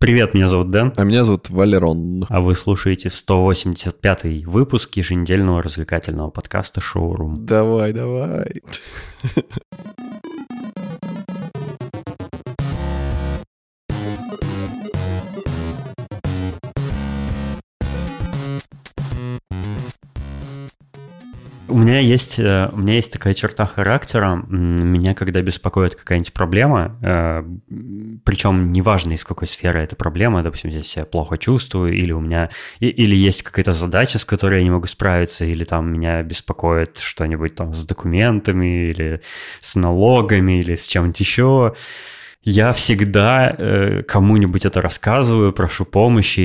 Привет, меня зовут Дэн. А меня зовут Валерон. А вы слушаете 185-й выпуск еженедельного развлекательного подкаста «Шоурум». Давай, давай. У меня есть, э, у меня есть такая черта характера. Меня, когда беспокоит какая-нибудь проблема, э, причем неважно, из какой сферы эта проблема, допустим, я себя плохо чувствую, или у меня, или есть какая-то задача, с которой я не могу справиться, или там меня беспокоит что-нибудь там с документами, или с налогами, или с чем-нибудь еще, я всегда э, кому-нибудь это рассказываю, прошу помощи,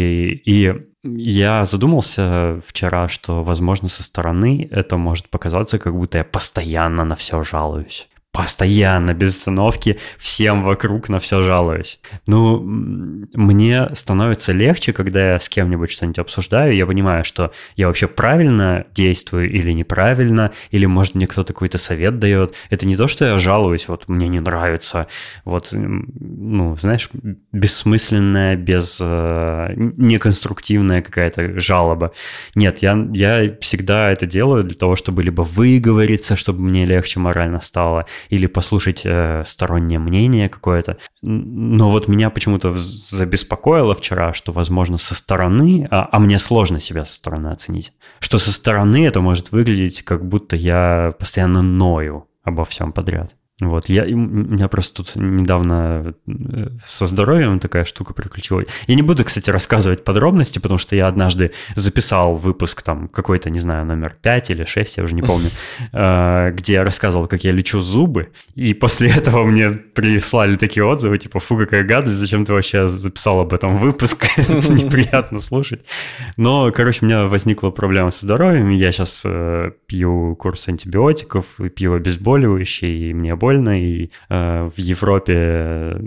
и я задумался вчера, что, возможно, со стороны это может показаться, как будто я постоянно на все жалуюсь постоянно, без остановки, всем вокруг на все жалуюсь. Ну, мне становится легче, когда я с кем-нибудь что-нибудь обсуждаю, я понимаю, что я вообще правильно действую или неправильно, или, может, мне кто-то какой-то совет дает. Это не то, что я жалуюсь, вот мне не нравится, вот, ну, знаешь, бессмысленная, без, э, неконструктивная какая-то жалоба. Нет, я, я всегда это делаю для того, чтобы либо выговориться, чтобы мне легче морально стало, или послушать э, стороннее мнение какое-то. Но вот меня почему-то забеспокоило вчера, что, возможно, со стороны, а, а мне сложно себя со стороны оценить, что со стороны это может выглядеть, как будто я постоянно ною обо всем подряд. Вот, я, у меня просто тут недавно э, со здоровьем такая штука приключилась. Я не буду, кстати, рассказывать подробности, потому что я однажды записал выпуск там какой-то, не знаю, номер 5 или 6, я уже не помню, э, где я рассказывал, как я лечу зубы, и после этого мне прислали такие отзывы, типа, фу, какая гадость, зачем ты вообще записал об этом выпуск, это неприятно слушать. Но, короче, у меня возникла проблема со здоровьем, я сейчас э, пью курс антибиотиков, пью обезболивающие, и мне больно, и э, в Европе э,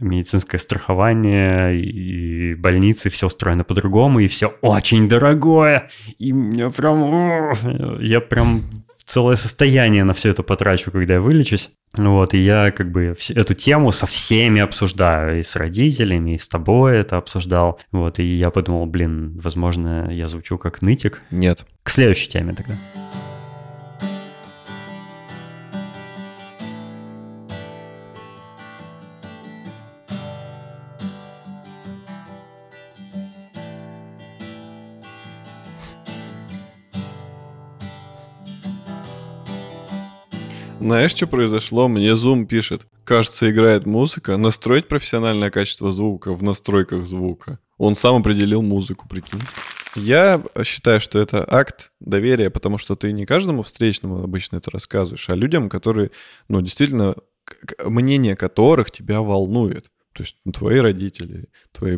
медицинское страхование и больницы, все устроено по-другому, и все очень дорогое, и мне прям... Я прям целое состояние на все это потрачу, когда я вылечусь. Вот, и я как бы эту тему со всеми обсуждаю, и с родителями, и с тобой это обсуждал. Вот, и я подумал, блин, возможно, я звучу как нытик. Нет. К следующей теме тогда. Знаешь, что произошло? Мне Zoom пишет. Кажется, играет музыка. Настроить профессиональное качество звука в настройках звука. Он сам определил музыку, прикинь. Я считаю, что это акт доверия, потому что ты не каждому встречному обычно это рассказываешь, а людям, которые, ну, действительно, мнение которых тебя волнует. То есть ну, твои родители, твои,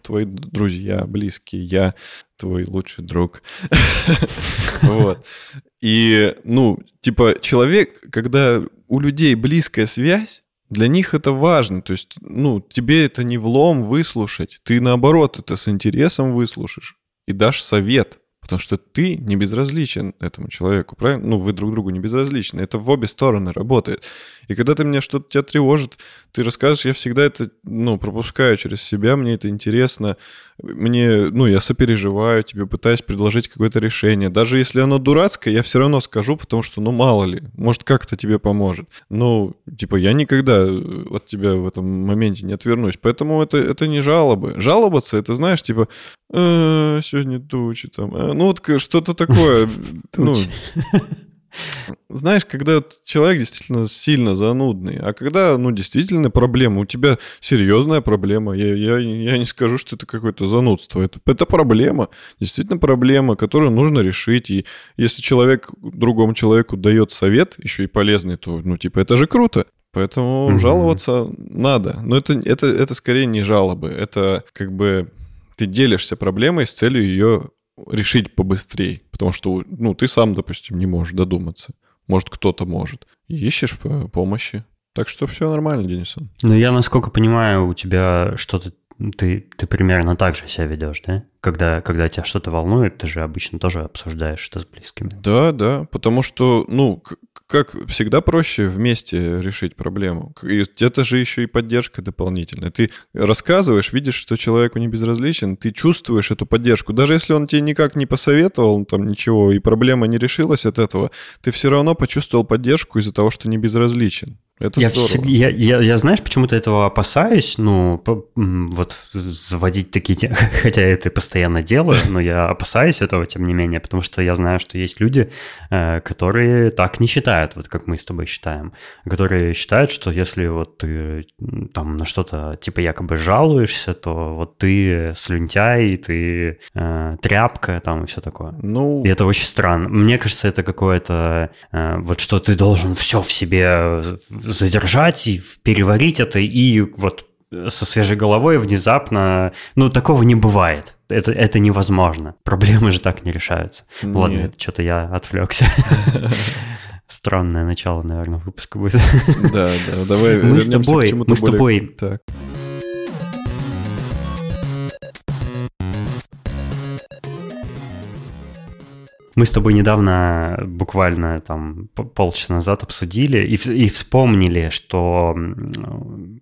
твои друзья, близкие, я, твой лучший друг. Вот. И, ну, типа, человек, когда у людей близкая связь, для них это важно. То есть, ну, тебе это не влом выслушать. Ты, наоборот, это с интересом выслушаешь и дашь совет. Потому что ты не безразличен этому человеку, правильно? Ну, вы друг другу не безразличны. Это в обе стороны работает. И когда ты меня что-то тебя тревожит, ты расскажешь, я всегда это, ну, пропускаю через себя, мне это интересно, мне, ну, я сопереживаю тебе, пытаюсь предложить какое-то решение. Даже если оно дурацкое, я все равно скажу, потому что, ну, мало ли, может, как-то тебе поможет. Ну, типа, я никогда от тебя в этом моменте не отвернусь. Поэтому это, это не жалобы. Жаловаться, это, знаешь, типа, э, сегодня тучи там. Э, ну, вот что-то такое. Ну, знаешь, когда человек действительно сильно занудный, а когда, ну, действительно проблема, у тебя серьезная проблема, я, я, я не скажу, что это какое-то занудство, это, это проблема, действительно проблема, которую нужно решить, и если человек другому человеку дает совет, еще и полезный, то, ну, типа, это же круто. Поэтому mm-hmm. жаловаться надо. Но это, это, это скорее не жалобы. Это как бы ты делишься проблемой с целью ее решить побыстрее, потому что, ну, ты сам, допустим, не можешь додуматься. Может, кто-то может. Ищешь помощи. Так что все нормально, Денисон. Ну, я, насколько понимаю, у тебя что-то ты, ты примерно так же себя ведешь, да? Когда, когда тебя что-то волнует, ты же обычно тоже обсуждаешь это с близкими. Да, да, потому что, ну, как всегда проще вместе решить проблему. И это же еще и поддержка дополнительная. Ты рассказываешь, видишь, что человеку не безразличен, ты чувствуешь эту поддержку. Даже если он тебе никак не посоветовал там ничего, и проблема не решилась от этого, ты все равно почувствовал поддержку из-за того, что не безразличен. Это я, здорово. Всег, я, я, я, знаешь, почему-то этого опасаюсь, ну, по, вот заводить такие, хотя я это постоянно делаю, но я опасаюсь этого, тем не менее, потому что я знаю, что есть люди, э, которые так не считают, вот как мы с тобой считаем, которые считают, что если вот ты там на что-то типа якобы жалуешься, то вот ты слюнтяй, ты э, тряпка там и все такое. Ну... И это очень странно. Мне кажется, это какое-то э, вот что ты должен все в себе задержать и переварить это, и вот со свежей головой внезапно... Ну, такого не бывает. Это, это невозможно. Проблемы же так не решаются. Нет. Ладно, это что-то я отвлекся. Странное начало, наверное, выпуска будет. Да, да, давай мы с тобой, мы с тобой. Так. Мы с тобой недавно, буквально там полчаса назад обсудили и, и вспомнили, что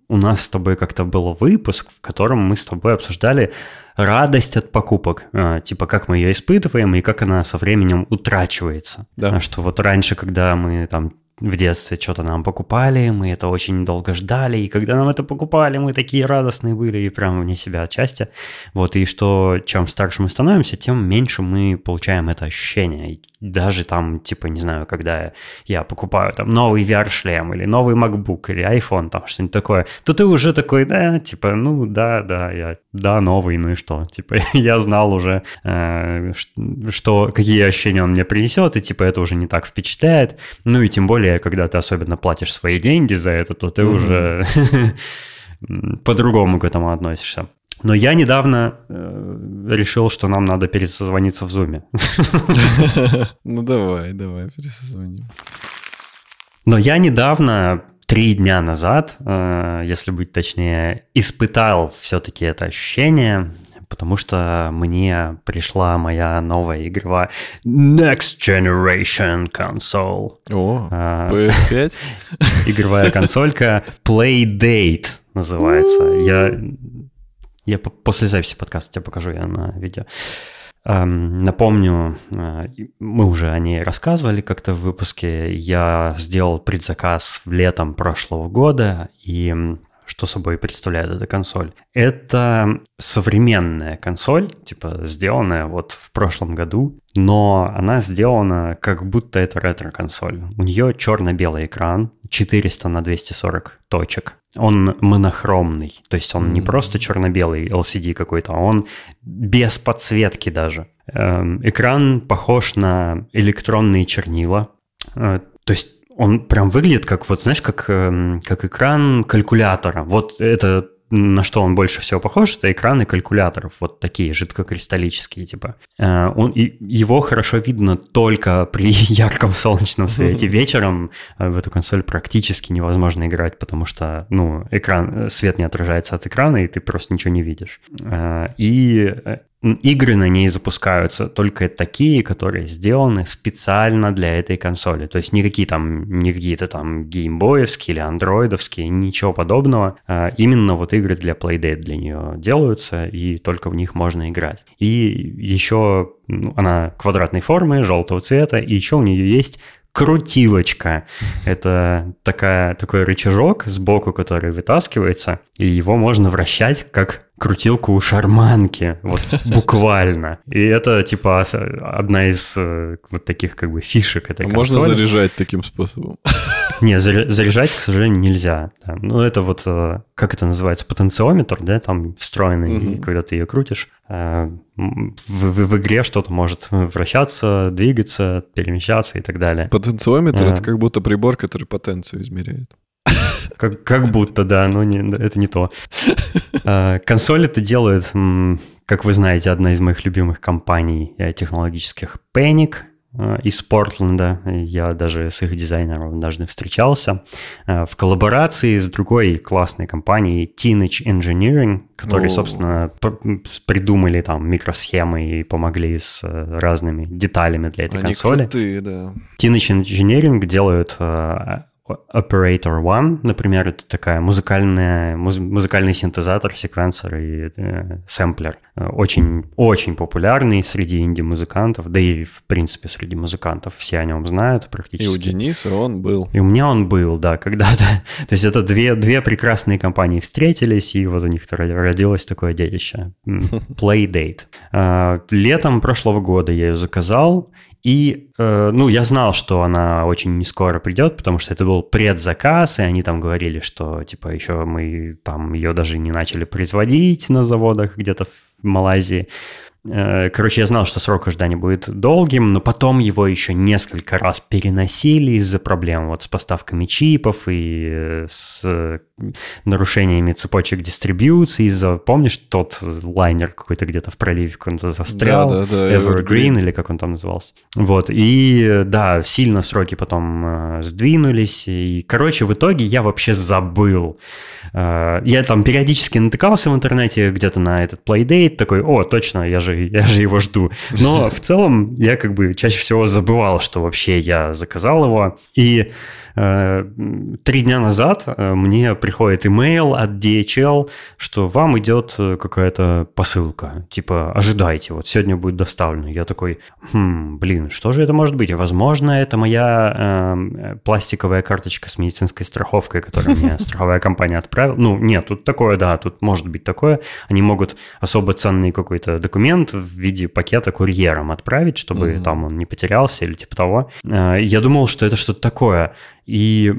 у нас с тобой как-то был выпуск, в котором мы с тобой обсуждали радость от покупок, э, типа как мы ее испытываем и как она со временем утрачивается. Да. Что вот раньше, когда мы там в детстве что-то нам покупали, мы это очень долго ждали, и когда нам это покупали, мы такие радостные были и прям вне себя отчасти. Вот, и что чем старше мы становимся, тем меньше мы получаем это ощущение даже там, типа, не знаю, когда я покупаю там новый VR-шлем или новый MacBook или iPhone, там что-нибудь такое, то ты уже такой, да, типа, ну да, да, я, да, новый, ну и что? Типа, я знал уже, э, что, какие ощущения он мне принесет, и типа это уже не так впечатляет. Ну и тем более, когда ты особенно платишь свои деньги за это, то ты mm-hmm. уже по-другому к этому относишься. Но я недавно э, решил, что нам надо пересозвониться в зуме. Ну давай, давай, пересозвоним. Но я недавно, три дня назад, э, если быть точнее, испытал все-таки это ощущение, потому что мне пришла моя новая игровая Next Generation Console. О, PS5? Игровая консолька Playdate называется. Я я после записи подкаста тебе покажу, я на видео. Напомню, э, мы уже о ней рассказывали как-то в выпуске. Я сделал предзаказ в летом прошлого года, и что собой представляет эта консоль? Это современная консоль, типа сделанная вот в прошлом году, но она сделана как будто это ретро-консоль. У нее черно-белый экран, 400 на 240 точек. Он монохромный, то есть он не просто черно-белый LCD какой-то, а он без подсветки даже. Эм, экран похож на электронные чернила, э, то есть он прям выглядит как, вот знаешь, как, эм, как экран калькулятора. Вот это на что он больше всего похож, это экраны калькуляторов, вот такие жидкокристаллические, типа. Э, он, и его хорошо видно только при ярком солнечном свете. Вечером э, в эту консоль практически невозможно играть, потому что, ну, экран, свет не отражается от экрана, и ты просто ничего не видишь. Э, и игры на ней запускаются только такие, которые сделаны специально для этой консоли. То есть никакие там, не какие-то там геймбоевские или андроидовские, ничего подобного. А именно вот игры для Playdate для нее делаются, и только в них можно играть. И еще ну, она квадратной формы, желтого цвета, и еще у нее есть крутилочка. Это такая, такой рычажок сбоку, который вытаскивается, и его можно вращать как крутилку у шарманки, вот буквально. И это типа одна из э, вот таких как бы фишек этой а Можно заряжать таким способом? Не, заряжать, к сожалению, нельзя. Да. Ну, это вот, э, как это называется, потенциометр, да, там встроенный, угу. когда ты ее крутишь, в, в, в игре что-то может вращаться, двигаться, перемещаться и так далее. Потенциометр а. — это как будто прибор, который потенцию измеряет. Как, как будто, да, но не, это не то. А, консоль это делает, как вы знаете, одна из моих любимых компаний э, технологических Panic. Э, из Портленда. Я даже с их дизайнером однажды встречался э, в коллаборации с другой классной компанией Teenage Engineering, которые, О. собственно, придумали там микросхемы и помогли с э, разными деталями для этой Они консоли. Крутые, да. Teenage Engineering делают Operator One, например, это такая музыкальная, муз, музыкальный синтезатор, секвенсор и э, сэмплер. Очень, очень популярный среди инди-музыкантов, да и, в принципе, среди музыкантов. Все о нем знают практически. И у Дениса он был. И у меня он был, да, когда-то. То есть это две, две прекрасные компании встретились, и вот у них родилось такое детище. Playdate. А, летом прошлого года я ее заказал, и, э, ну, я знал, что она очень не скоро придет, потому что это был предзаказ, и они там говорили, что, типа, еще мы там ее даже не начали производить на заводах где-то в Малайзии. Э, короче, я знал, что срок ожидания будет долгим, но потом его еще несколько раз переносили из-за проблем вот с поставками чипов и э, с нарушениями цепочек дистрибьюции из-за, помнишь, тот лайнер какой-то где-то в проливе какой-то застрял, да, да, да, Evergreen, Evergreen или как он там назывался. Вот, и да, сильно сроки потом э, сдвинулись, и, короче, в итоге я вообще забыл. Э, я там периодически натыкался в интернете где-то на этот Playdate, такой, о, точно, я же, я же его жду. Но в целом я как бы чаще всего забывал, что вообще я заказал его, и три дня назад э, мне приходит имейл от DHL, что вам идет э, какая-то посылка. Типа, ожидайте, вот сегодня будет доставлено. Я такой, хм, блин, что же это может быть? Возможно, это моя э, пластиковая карточка с медицинской страховкой, которую мне страховая компания отправила. Ну, нет, тут такое, да, тут может быть такое. Они могут особо ценный какой-то документ в виде пакета курьером отправить, чтобы там он не потерялся или типа того. Я думал, что это что-то такое. И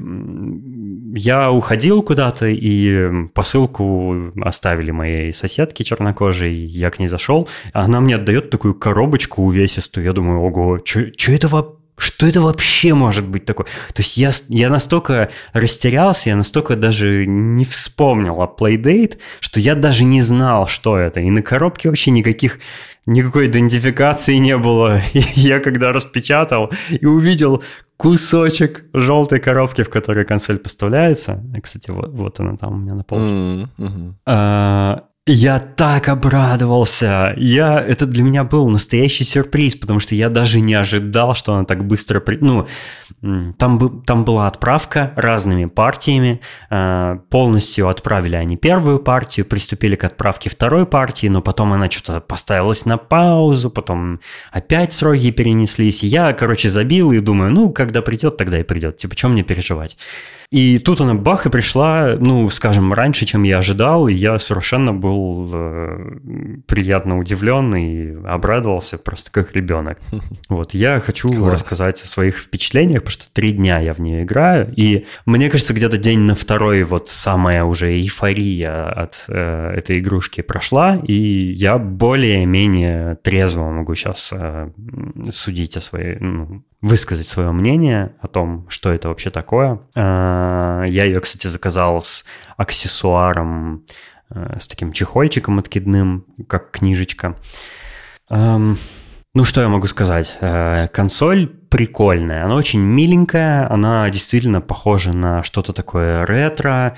я уходил куда-то, и посылку оставили моей соседке чернокожей, я к ней зашел, она мне отдает такую коробочку увесистую, я думаю, ого, что это вообще? Что это вообще может быть такое? То есть я, я настолько растерялся, я настолько даже не вспомнил о Playdate, что я даже не знал, что это. И на коробке вообще никаких никакой идентификации не было. И я когда распечатал и увидел кусочек желтой коробки, в которой консоль поставляется, кстати, вот, вот она там у меня на полке, mm-hmm. а, я так обрадовался. Я, это для меня был настоящий сюрприз, потому что я даже не ожидал, что она так быстро... При... Ну, там, там была отправка разными партиями. А, полностью отправили они первую партию, приступили к отправке второй партии, но потом она что-то поставилась на паузу, потом опять сроки перенеслись. Я, короче, забил и думаю, ну, когда придет, тогда и придет. Типа, чем мне переживать? И тут она бах и пришла, ну, скажем, раньше, чем я ожидал, и я совершенно был э, приятно удивлен и обрадовался просто как ребенок. Вот, я хочу Класс. рассказать о своих впечатлениях, потому что три дня я в нее играю, и мне кажется, где-то день на второй вот самая уже эйфория от э, этой игрушки прошла, и я более-менее трезво могу сейчас э, судить о своей, ну, высказать свое мнение о том, что это вообще такое. А, я ее, кстати, заказал с аксессуаром, э, с таким чехольчиком откидным, как книжечка. Ну, что я могу сказать? Э, консоль прикольная, она очень миленькая, она действительно похожа на что-то такое ретро.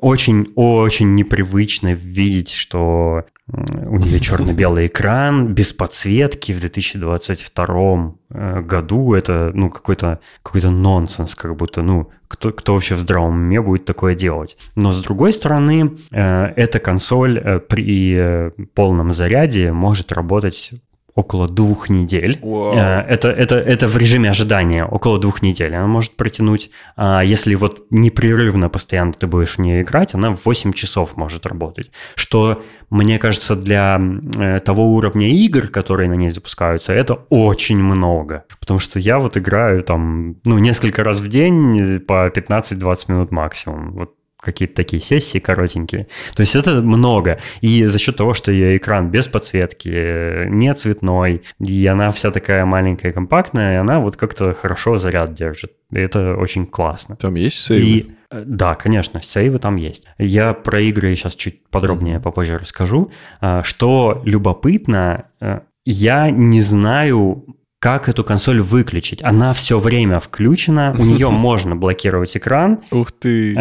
Очень-очень э, непривычно видеть, что у нее черно-белый экран, без подсветки в 2022 э, году. Это, ну, какой-то какой нонсенс, как будто, ну, кто, кто вообще в здравом уме будет такое делать. Но, с другой стороны, эта консоль при полном заряде может работать около двух недель. Wow. Э, это, это, это в режиме ожидания, около двух недель она может протянуть. А если вот непрерывно постоянно ты будешь в нее играть, она в 8 часов может работать. Что, мне кажется, для э, того уровня игр, которые на ней запускаются, это очень много. Потому что я вот играю там, ну, несколько раз в день по 15-20 минут максимум. Вот какие-то такие сессии коротенькие. То есть это много. И за счет того, что ее экран без подсветки, не цветной, и она вся такая маленькая, компактная, она вот как-то хорошо заряд держит. И это очень классно. Там есть сейвы? И, э, да, конечно, сейвы там есть. Я про игры сейчас чуть подробнее попозже расскажу. А, что любопытно, э, я не знаю, как эту консоль выключить. Она все время включена, у нее можно блокировать экран. Ух ты!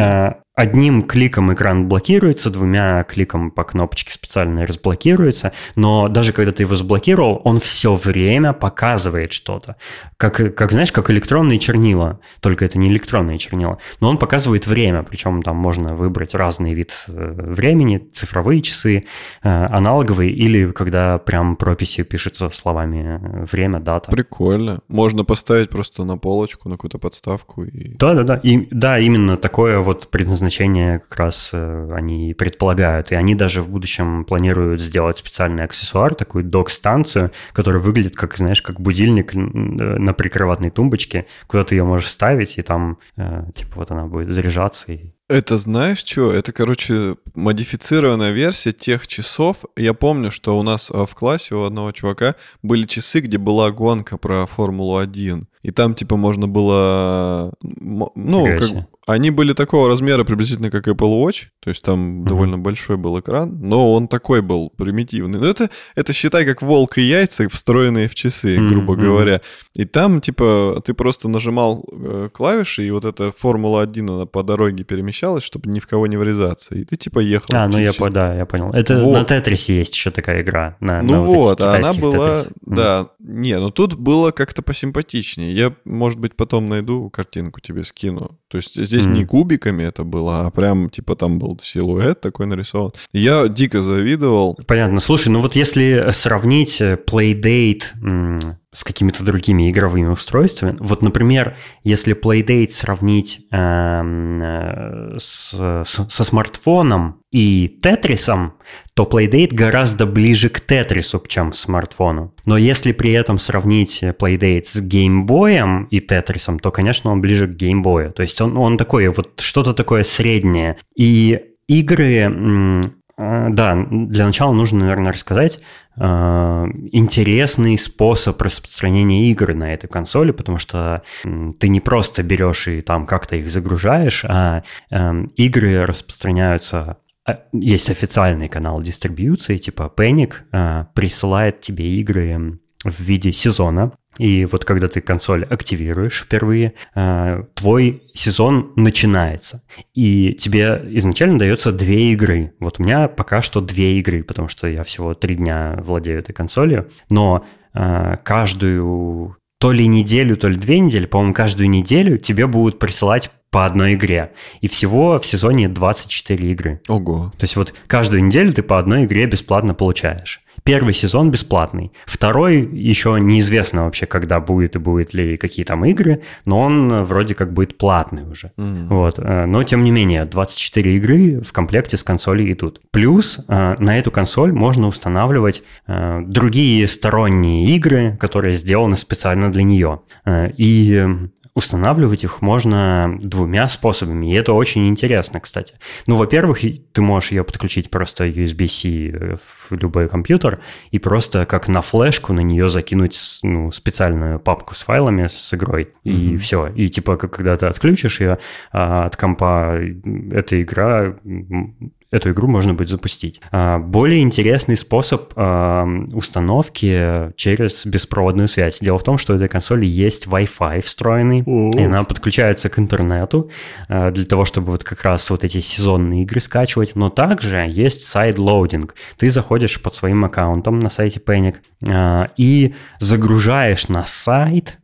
Одним кликом экран блокируется, двумя кликом по кнопочке специально разблокируется, но даже когда ты его заблокировал, он все время показывает что-то. Как, как знаешь, как электронные чернила, только это не электронные чернила, но он показывает время, причем там можно выбрать разный вид э, времени, цифровые часы, э, аналоговые, или когда прям прописью пишется словами э, время, дата. Прикольно. Можно поставить просто на полочку, на какую-то подставку. И... Да-да-да, и, да, именно такое вот предназначение предназначение как раз э, они предполагают. И они даже в будущем планируют сделать специальный аксессуар, такую док-станцию, которая выглядит как, знаешь, как будильник на прикроватной тумбочке, куда ты ее можешь ставить, и там, э, типа, вот она будет заряжаться и это знаешь что? Это, короче, модифицированная версия тех часов. Я помню, что у нас а, в классе у одного чувака были часы, где была гонка про Формулу-1. И там, типа, можно было... Ну, как, они были такого размера приблизительно, как Apple Watch, то есть там mm-hmm. довольно большой был экран, но он такой был примитивный. Но это, это считай как волк и яйца, встроенные в часы, mm-hmm. грубо говоря. И там, типа, ты просто нажимал э, клавиши, и вот эта Формула-1, она по дороге перемещалась, чтобы ни в кого не врезаться. И ты, типа, ехал. А, ну я, по, да, я понял. Это вот. на Тетрисе есть еще такая игра. На, ну на вот, вот а она была... Тетрис. Да, mm-hmm. не, ну тут было как-то посимпатичнее. Я, может быть, потом найду картинку тебе скину. То есть здесь mm. не кубиками это было, а прям типа там был силуэт такой нарисован. Я дико завидовал. Понятно. Слушай, ну вот если сравнить э, Playdate с какими-то другими игровыми устройствами. Вот, например, если Playdate сравнить эм, э, с, с, со смартфоном и Тетрисом, то Playdate гораздо ближе к Тетрису, чем к смартфону. Но если при этом сравнить Playdate с геймбоем и Тетрисом, то, конечно, он ближе к геймбою. То есть он, он такой, вот что-то такое среднее. И игры да, для начала нужно, наверное, рассказать, Э, интересный способ распространения игр на этой консоли, потому что ты не просто берешь и там как-то их загружаешь, а эм, игры распространяются а, есть официальный канал дистрибьюции, типа Panic, э, присылает тебе игры в виде сезона, и вот когда ты консоль активируешь впервые, э, твой сезон начинается. И тебе изначально дается две игры. Вот у меня пока что две игры, потому что я всего три дня владею этой консолью. Но э, каждую то ли неделю, то ли две недели, по-моему, каждую неделю тебе будут присылать по одной игре. И всего в сезоне 24 игры. Ого. То есть вот каждую неделю ты по одной игре бесплатно получаешь. Первый сезон бесплатный. Второй еще неизвестно вообще, когда будет и будет ли какие там игры, но он вроде как будет платный уже. Mm. Вот. Э, но тем не менее, 24 игры в комплекте с консолью идут. Плюс э, на эту консоль можно устанавливать э, другие сторонние игры, которые сделаны специально для нее. И устанавливать их можно двумя способами, и это очень интересно, кстати. Ну, во-первых, ты можешь ее подключить просто USB-C э, в любой компьютер и просто как на флешку на нее закинуть ну, специальную папку с файлами с игрой, и mm-hmm. все. И типа, когда ты отключишь ее а, от компа, эта игра эту игру можно будет запустить. А, более интересный способ а, установки через беспроводную связь. Дело в том, что у этой консоли есть Wi-Fi встроенный, и она подключается к интернету а, для того, чтобы вот как раз вот эти сезонные игры скачивать, но также есть sideloading. Ты заходишь под своим аккаунтом на сайте Panic и загружаешь на сайт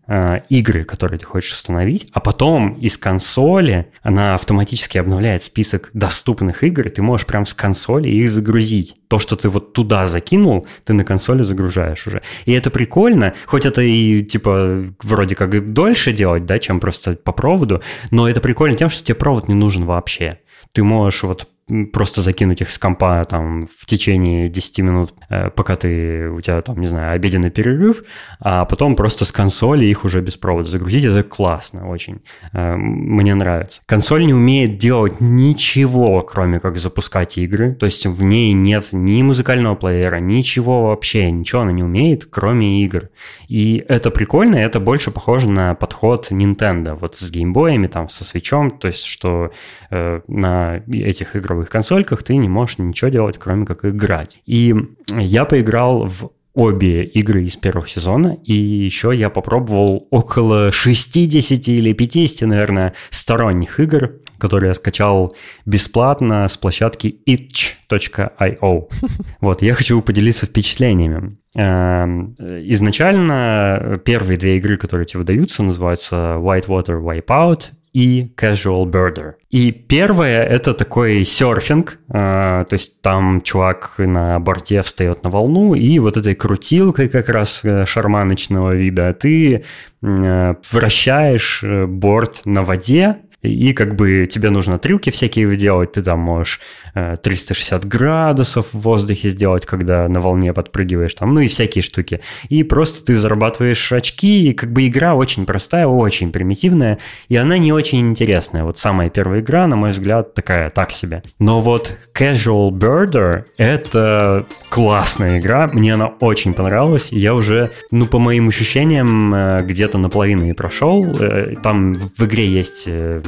игры, которые ты хочешь установить, а потом из консоли она автоматически обновляет список доступных игр, и ты можешь прям с консоли их загрузить. То, что ты вот туда закинул, ты на консоли загружаешь уже. И это прикольно, хоть это и типа вроде как дольше делать, да, чем просто по проводу, но это прикольно тем, что тебе провод не нужен вообще. Ты можешь вот просто закинуть их с компа там в течение 10 минут, э, пока ты, у тебя там, не знаю, обеденный перерыв, а потом просто с консоли их уже без провода загрузить, это классно очень. Э, мне нравится. Консоль не умеет делать ничего, кроме как запускать игры, то есть в ней нет ни музыкального плеера, ничего вообще, ничего она не умеет, кроме игр. И это прикольно, это больше похоже на подход Nintendo, вот с геймбоями, там, со свечом, то есть что э, на этих игровых консольках ты не можешь ничего делать, кроме как играть. И я поиграл в обе игры из первого сезона, и еще я попробовал около 60 или 50, наверное, сторонних игр, которые я скачал бесплатно с площадки itch.io. Вот, я хочу поделиться впечатлениями. Эм, изначально первые две игры, которые тебе выдаются, называются Whitewater Wipeout и Casual Birder. И первое — это такой серфинг, э, то есть там чувак на борте встает на волну, и вот этой крутилкой как раз э, шарманочного вида ты э, вращаешь борт на воде, и как бы тебе нужно трюки всякие делать, ты там можешь 360 градусов в воздухе сделать, когда на волне подпрыгиваешь, там, ну и всякие штуки. И просто ты зарабатываешь очки, и как бы игра очень простая, очень примитивная, и она не очень интересная. Вот самая первая игра, на мой взгляд, такая так себе. Но вот Casual Birder — это классная игра, мне она очень понравилась, я уже, ну, по моим ощущениям, э, где-то наполовину и прошел. Э, там в игре есть э,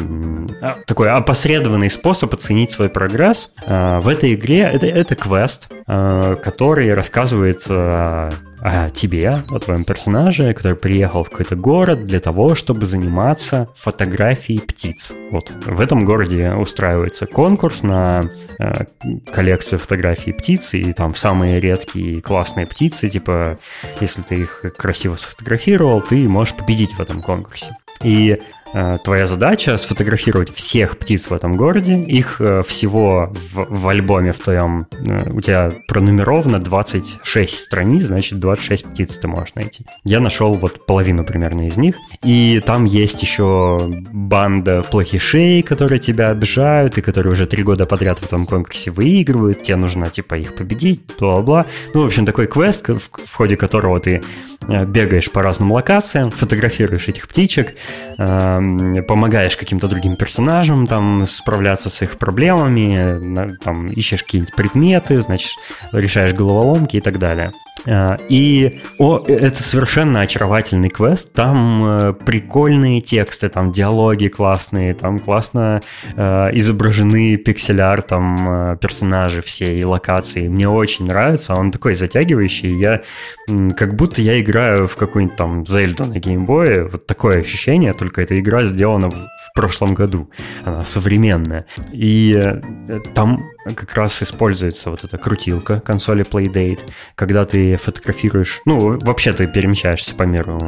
такой опосредованный способ оценить свой прогресс, Э, в этой игре это, это квест, э, который рассказывает о тебе, о твоем персонаже, который приехал в какой-то город для того, чтобы заниматься фотографией птиц. Вот в этом городе устраивается конкурс на коллекцию фотографий птиц, и там самые редкие и классные птицы, типа, если ты их красиво сфотографировал, ты можешь победить в этом конкурсе. И твоя задача сфотографировать всех птиц в этом городе. Их э, всего в, в альбоме в твоем... Э, у тебя пронумеровано 26 страниц, значит 26 птиц ты можешь найти. Я нашел вот половину примерно из них. И там есть еще банда плохишей, которые тебя обижают, и которые уже три года подряд в этом конкурсе выигрывают. Тебе нужно типа их победить, бла-бла. Ну, в общем, такой квест, в, в ходе которого ты бегаешь по разным локациям, фотографируешь этих птичек, помогаешь каким-то другим персонажам там справляться с их проблемами, там ищешь какие-нибудь предметы, значит, решаешь головоломки и так далее. А, и о, это совершенно очаровательный квест. Там э, прикольные тексты, там диалоги классные, там классно э, изображены пиксель-артом э, персонажи все и локации. Мне очень нравится. Он такой затягивающий. Я как будто я играю в какую-нибудь там Зельду на геймбое. Вот такое ощущение, только эта игра сделана в, в прошлом году. Она современная. И э, там как раз используется вот эта крутилка консоли Playdate, когда ты фотографируешь, ну, вообще ты перемещаешься по миру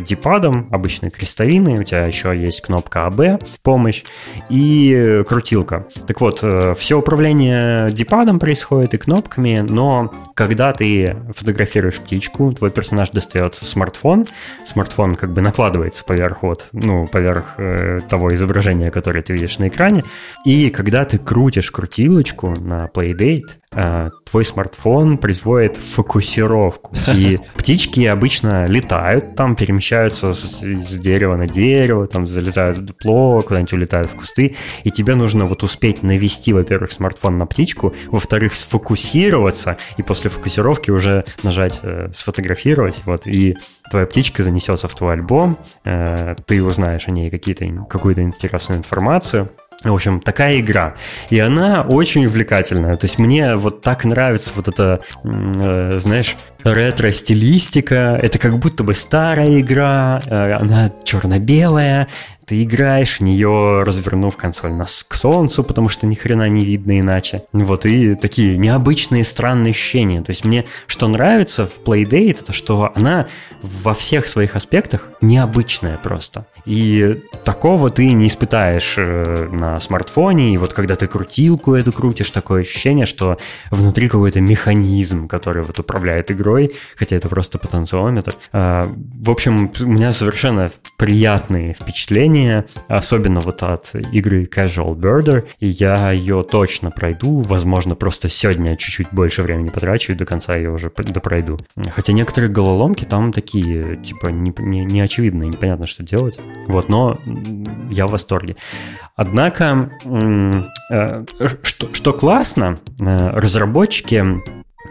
дипадом, обычной крестовиной, у тебя еще есть кнопка АБ, помощь, и крутилка. Так вот, э, все управление дипадом происходит и кнопками, но когда ты фотографируешь птичку, твой персонаж достает смартфон, смартфон как бы накладывается поверх вот, ну, поверх э, того изображения, которое ты видишь на экране, и когда ты крутишь крутилочку, ссылочку на Playdate, а, твой смартфон производит фокусировку. И птички обычно летают, там перемещаются с, с дерева на дерево, там залезают в дупло, куда-нибудь улетают в кусты, и тебе нужно вот успеть навести, во-первых, смартфон на птичку, во-вторых, сфокусироваться, и после фокусировки уже нажать э, сфотографировать, вот, и твоя птичка занесется в твой альбом, э, ты узнаешь о ней какие-то, какую-то интересную информацию, в общем, такая игра. И она очень увлекательная. То есть мне вот так нравится вот эта, э, знаешь, ретро-стилистика. Это как будто бы старая игра, э, она черно-белая, ты играешь в нее, развернув консоль нас к солнцу, потому что ни хрена не видно иначе. Вот, и такие необычные, странные ощущения. То есть мне что нравится в Playdate, это что она во всех своих аспектах необычная просто. И такого ты не испытаешь э, на смартфоне. И вот когда ты крутилку эту крутишь, такое ощущение, что внутри какой-то механизм, который вот управляет игрой, хотя это просто потенциометр. А, в общем, у меня совершенно приятные впечатления впечатление, особенно вот от игры Casual Birder, и я ее точно пройду, возможно, просто сегодня чуть-чуть больше времени потрачу, и до конца ее уже допройду. Хотя некоторые головоломки там такие, типа, не, не, не очевидные, непонятно, что делать. Вот, но я в восторге. Однако, э, что, что классно, э, разработчики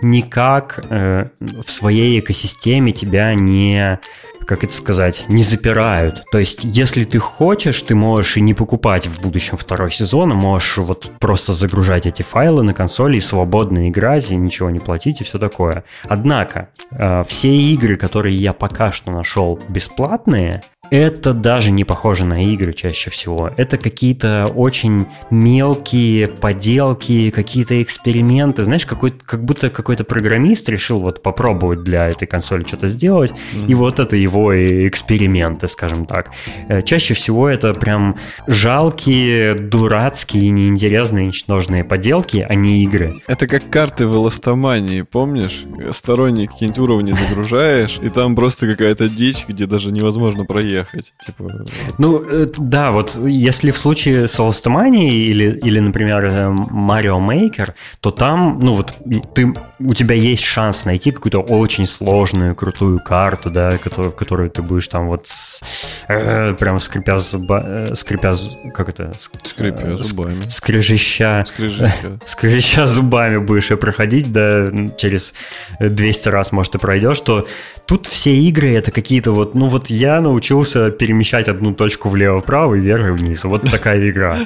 никак э, в своей экосистеме тебя не как это сказать, не запирают. То есть, если ты хочешь, ты можешь и не покупать в будущем второй сезон, а можешь вот просто загружать эти файлы на консоли и свободно играть, и ничего не платить, и все такое. Однако, э, все игры, которые я пока что нашел бесплатные, это даже не похоже на игры чаще всего. Это какие-то очень мелкие поделки, какие-то эксперименты. Знаешь, какой как будто какой-то программист решил вот попробовать для этой консоли что-то сделать, mm-hmm. и вот это его эксперименты, скажем так. Э, чаще всего это прям жалкие, дурацкие, неинтересные, ничтожные поделки, а не игры. Это как карты в эластомании, помнишь? Сторонние какие-нибудь уровни загружаешь, и там просто какая-то дичь, где даже невозможно проехать ехать. Типа... Ну, э, да, вот если в случае с Ластоманией или, или, например, Mario Maker, то там, ну вот, ты, у тебя есть шанс найти какую-то очень сложную, крутую карту, да, которую, в которую ты будешь там вот с, э, прям скрипя зуба, э, скрипя, как это? Скрипя э, зубами. Скрежеща. Скрежеща. скрежеща зубами будешь ее проходить, да, через 200 раз, может, ты пройдешь, то тут все игры это какие-то вот, ну вот я научился перемещать одну точку влево-вправо и вверх и вниз. Вот такая игра.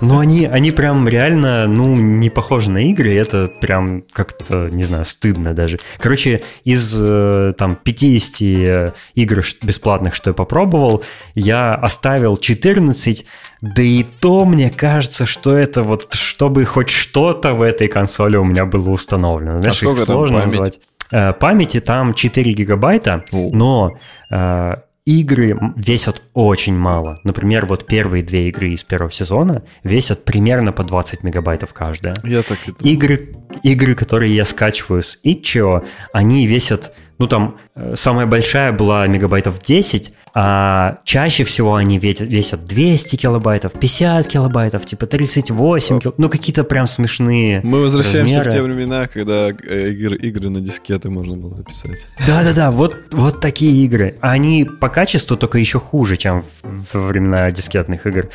Но они, они прям реально, ну, не похожи на игры, это прям как-то, не знаю, стыдно даже. Короче, из э, там 50 игр бесплатных, что я попробовал, я оставил 14 да и то мне кажется, что это вот, чтобы хоть что-то в этой консоли у меня было установлено. Знаешь, а их сложно память? назвать. Э, памяти там 4 гигабайта, но э, игры весят очень мало. Например, вот первые две игры из первого сезона весят примерно по 20 мегабайтов каждая. Я так и думаю. Игры, игры, которые я скачиваю с Itch.io, они весят, ну там, э, самая большая была мегабайтов 10, а чаще всего они весят 200 килобайтов, 50 килобайтов, типа 38 килобайтов, ну какие-то прям смешные Мы возвращаемся размеры. в те времена, когда э, игры, игры на дискеты можно было записать. Да-да-да, вот, вот такие игры. Они по качеству только еще хуже, чем во времена дискетных игр.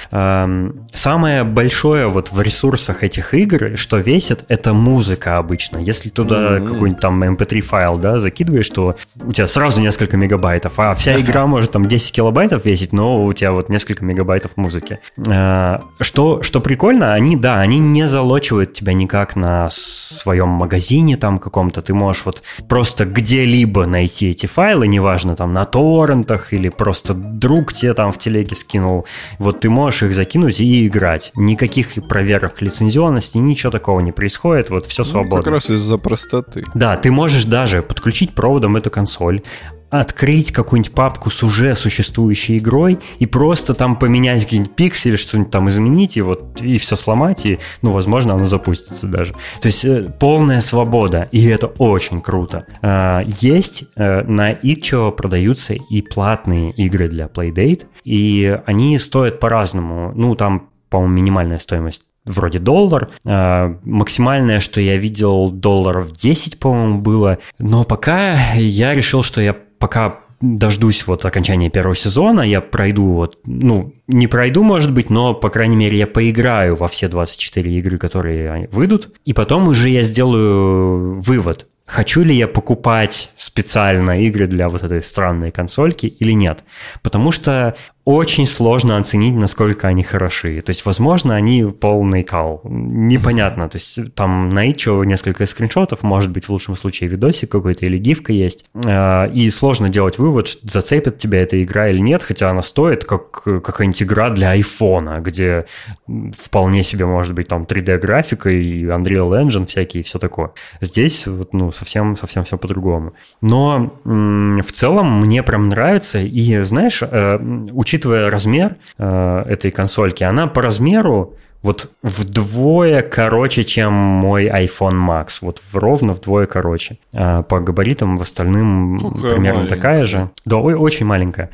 Самое большое вот в ресурсах этих игр, что весит, это музыка обычно. Если туда mm-hmm. какой-нибудь там mp3 файл, да, закидываешь, то у тебя сразу несколько мегабайтов, а вся игра может там 10 килобайтов весить, но у тебя вот несколько мегабайтов музыки. Э, что, что прикольно, они, да, они не залочивают тебя никак на своем магазине там каком-то. Ты можешь вот просто где-либо найти эти файлы, неважно, там на торрентах или просто друг тебе там в телеге скинул. Вот ты можешь их закинуть и играть. Никаких проверок лицензионности, ничего такого не происходит, вот все свободно. Ну, как раз из-за простоты. Да, ты можешь даже подключить проводом эту консоль, открыть какую-нибудь папку с уже существующей игрой и просто там поменять какие-нибудь пиксели, что-нибудь там изменить и вот и все сломать, и, ну, возможно, оно запустится даже. То есть э, полная свобода, и это очень круто. Э, есть э, на itch продаются и платные игры для Playdate, и они стоят по-разному. Ну, там, по-моему, минимальная стоимость вроде доллар. Максимальное, что я видел, долларов 10, по-моему, было. Но пока я решил, что я пока дождусь вот окончания первого сезона, я пройду вот, ну, не пройду, может быть, но, по крайней мере, я поиграю во все 24 игры, которые выйдут, и потом уже я сделаю вывод, хочу ли я покупать специально игры для вот этой странной консольки или нет. Потому что очень сложно оценить, насколько они хороши. То есть, возможно, они полный кал. Непонятно. То есть, там на Ичо несколько скриншотов, может быть, в лучшем случае видосик какой-то или гифка есть. А, и сложно делать вывод, зацепит тебя эта игра или нет, хотя она стоит как какая-нибудь игра для айфона, где вполне себе может быть там 3D-графика и Unreal Engine всякие и все такое. Здесь вот, ну, совсем, совсем все по-другому. Но в целом мне прям нравится. И, знаешь, э, учитывая размер э, этой консольки, она по размеру вот вдвое короче, чем мой iPhone Max. Вот ровно вдвое короче. А по габаритам в остальным Какая примерно маленькая. такая же. Да, ой, очень маленькая.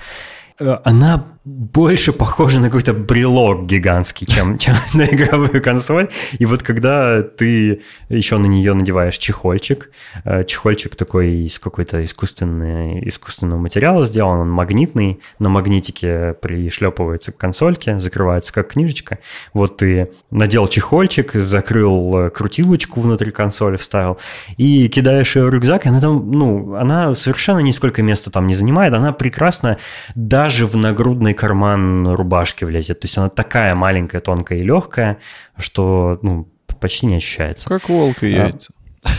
Э, она больше похоже на какой-то брелок гигантский, чем, чем на игровую консоль. И вот когда ты еще на нее надеваешь чехольчик, э, чехольчик такой из какой-то искусственной, искусственного материала сделан, он магнитный, на магнитике пришлепывается к консольке, закрывается как книжечка. Вот ты надел чехольчик, закрыл крутилочку внутри консоли, вставил, и кидаешь ее в рюкзак, и она там, ну, она совершенно нисколько места там не занимает, она прекрасно даже в нагрудной карман рубашки влезет. То есть она такая маленькая, тонкая и легкая, что ну, почти не ощущается. Как волк и яйца. А,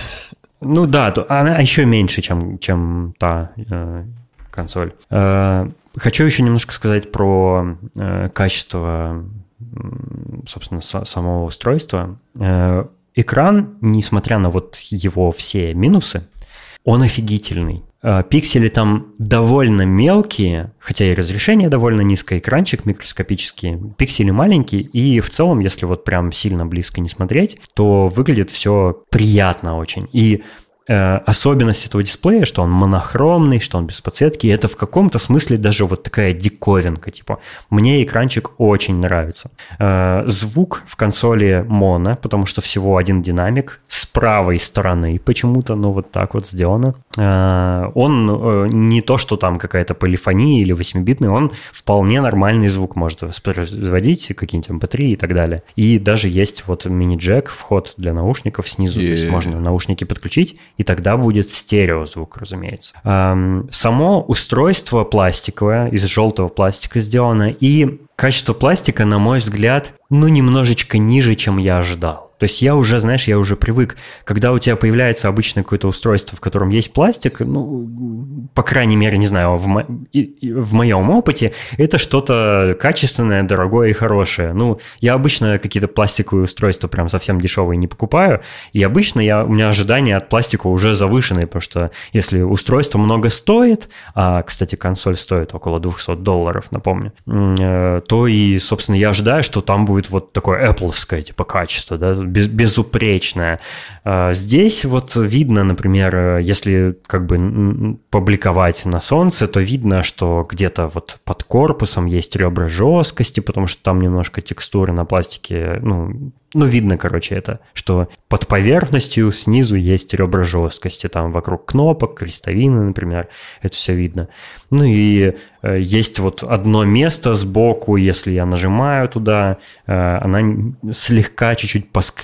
ну да, то, она еще меньше, чем, чем та э, консоль. Э, хочу еще немножко сказать про э, качество, собственно, с, самого устройства. Э, экран, несмотря на вот его все минусы, он офигительный. Э, пиксели там довольно мелкие, хотя и разрешение довольно низкое, экранчик микроскопический, пиксели маленькие, и в целом, если вот прям сильно близко не смотреть, то выглядит все приятно очень. И особенность этого дисплея, что он монохромный, что он без подсветки, и это в каком-то смысле даже вот такая диковинка, типа, мне экранчик очень нравится. Э, звук в консоли моно, потому что всего один динамик с правой стороны почему-то, ну вот так вот сделано. Э, он не то, что там какая-то полифония или 8-битный, он вполне нормальный звук может воспроизводить, какие-нибудь MP3 эм и так далее. И даже есть вот мини-джек, вход для наушников снизу, yeah. то есть можно наушники подключить и тогда будет стереозвук, разумеется. Само устройство пластиковое, из желтого пластика сделано, и качество пластика, на мой взгляд, ну, немножечко ниже, чем я ожидал. То есть я уже, знаешь, я уже привык, когда у тебя появляется обычное какое-то устройство, в котором есть пластик, ну, по крайней мере, не знаю, в, мо- в моем опыте это что-то качественное, дорогое и хорошее. Ну, я обычно какие-то пластиковые устройства прям совсем дешевые не покупаю, и обычно я, у меня ожидания от пластика уже завышенные, потому что если устройство много стоит, а, кстати, консоль стоит около 200 долларов, напомню, э, то и, собственно, я ожидаю, что там будет вот такое apple типа качество, да, без, безупречная. А, здесь вот видно, например, если как бы публиковать на солнце, то видно, что где-то вот под корпусом есть ребра жесткости, потому что там немножко текстуры на пластике, ну, ну, видно, короче, это, что под поверхностью снизу есть ребра жесткости, там вокруг кнопок, крестовины, например, это все видно. Ну и э, есть вот одно место сбоку, если я нажимаю туда, э, она слегка чуть-чуть поскрипывает.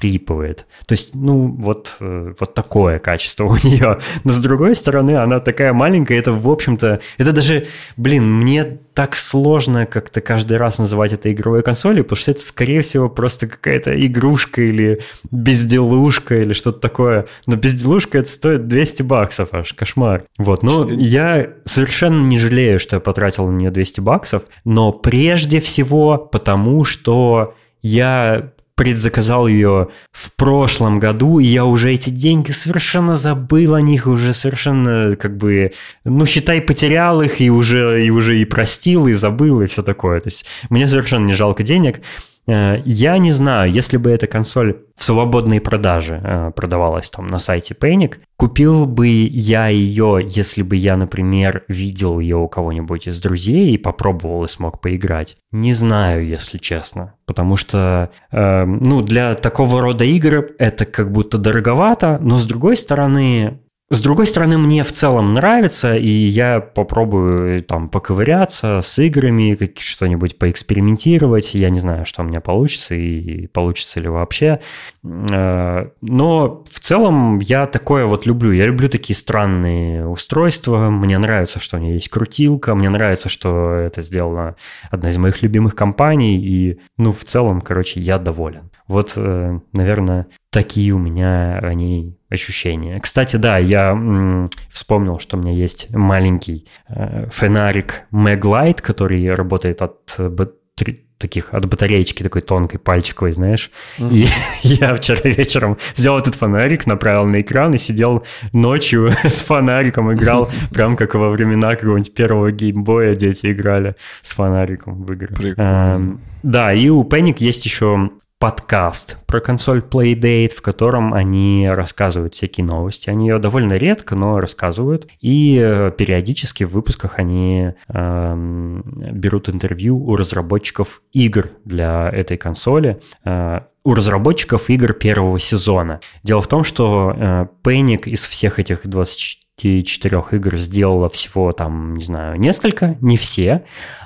То есть, ну, вот, э, вот такое качество у нее. Но с другой стороны, она такая маленькая, это, в общем-то, это даже, блин, мне так сложно как-то каждый раз называть это игровой консолью, потому что это, скорее всего, просто какая-то игрушка или безделушка или что-то такое. Но безделушка это стоит 200 баксов аж, кошмар. Вот, но я совершенно не жалею, что я потратил на нее 200 баксов, но прежде всего потому, что я предзаказал ее в прошлом году, и я уже эти деньги совершенно забыл о них, уже совершенно как бы, ну, считай, потерял их, и уже, и уже и простил, и забыл, и все такое. То есть мне совершенно не жалко денег. Э, я не знаю, если бы эта консоль в свободной продаже э, продавалась там на сайте Panic, купил бы я ее, если бы я, например, видел ее у кого-нибудь из друзей и попробовал и смог поиграть. Не знаю, если честно, потому что, э, ну, для такого рода игр это как будто дороговато, но с другой стороны, с другой стороны, мне в целом нравится, и я попробую э, там поковыряться с играми, что-нибудь поэкспериментировать. Я не знаю, что у меня получится и получится ли вообще. Э, но в целом я такое вот люблю. Я люблю такие странные устройства. Мне нравится, что у меня есть крутилка. Мне нравится, что это сделала одна из моих любимых компаний. И, ну, в целом, короче, я доволен. Вот, э, наверное, такие у меня они ощущения. Кстати, да, я м, вспомнил, что у меня есть маленький э, фонарик Maglite, который работает от батареи таких от батареечки такой тонкой, пальчиковой, знаешь. Mm-hmm. И я вчера вечером взял этот фонарик, направил на экран и сидел ночью с фонариком, играл прям как во времена какого-нибудь первого геймбоя дети играли с фонариком в игры. Прикольно. Да, и у Panic есть еще подкаст про консоль Playdate, в котором они рассказывают всякие новости. Они ее довольно редко, но рассказывают. И э, периодически в выпусках они э, берут интервью у разработчиков игр для этой консоли. Э, у разработчиков игр первого сезона. Дело в том, что э, Panic из всех этих 24 игр сделала всего там, не знаю, несколько, не все.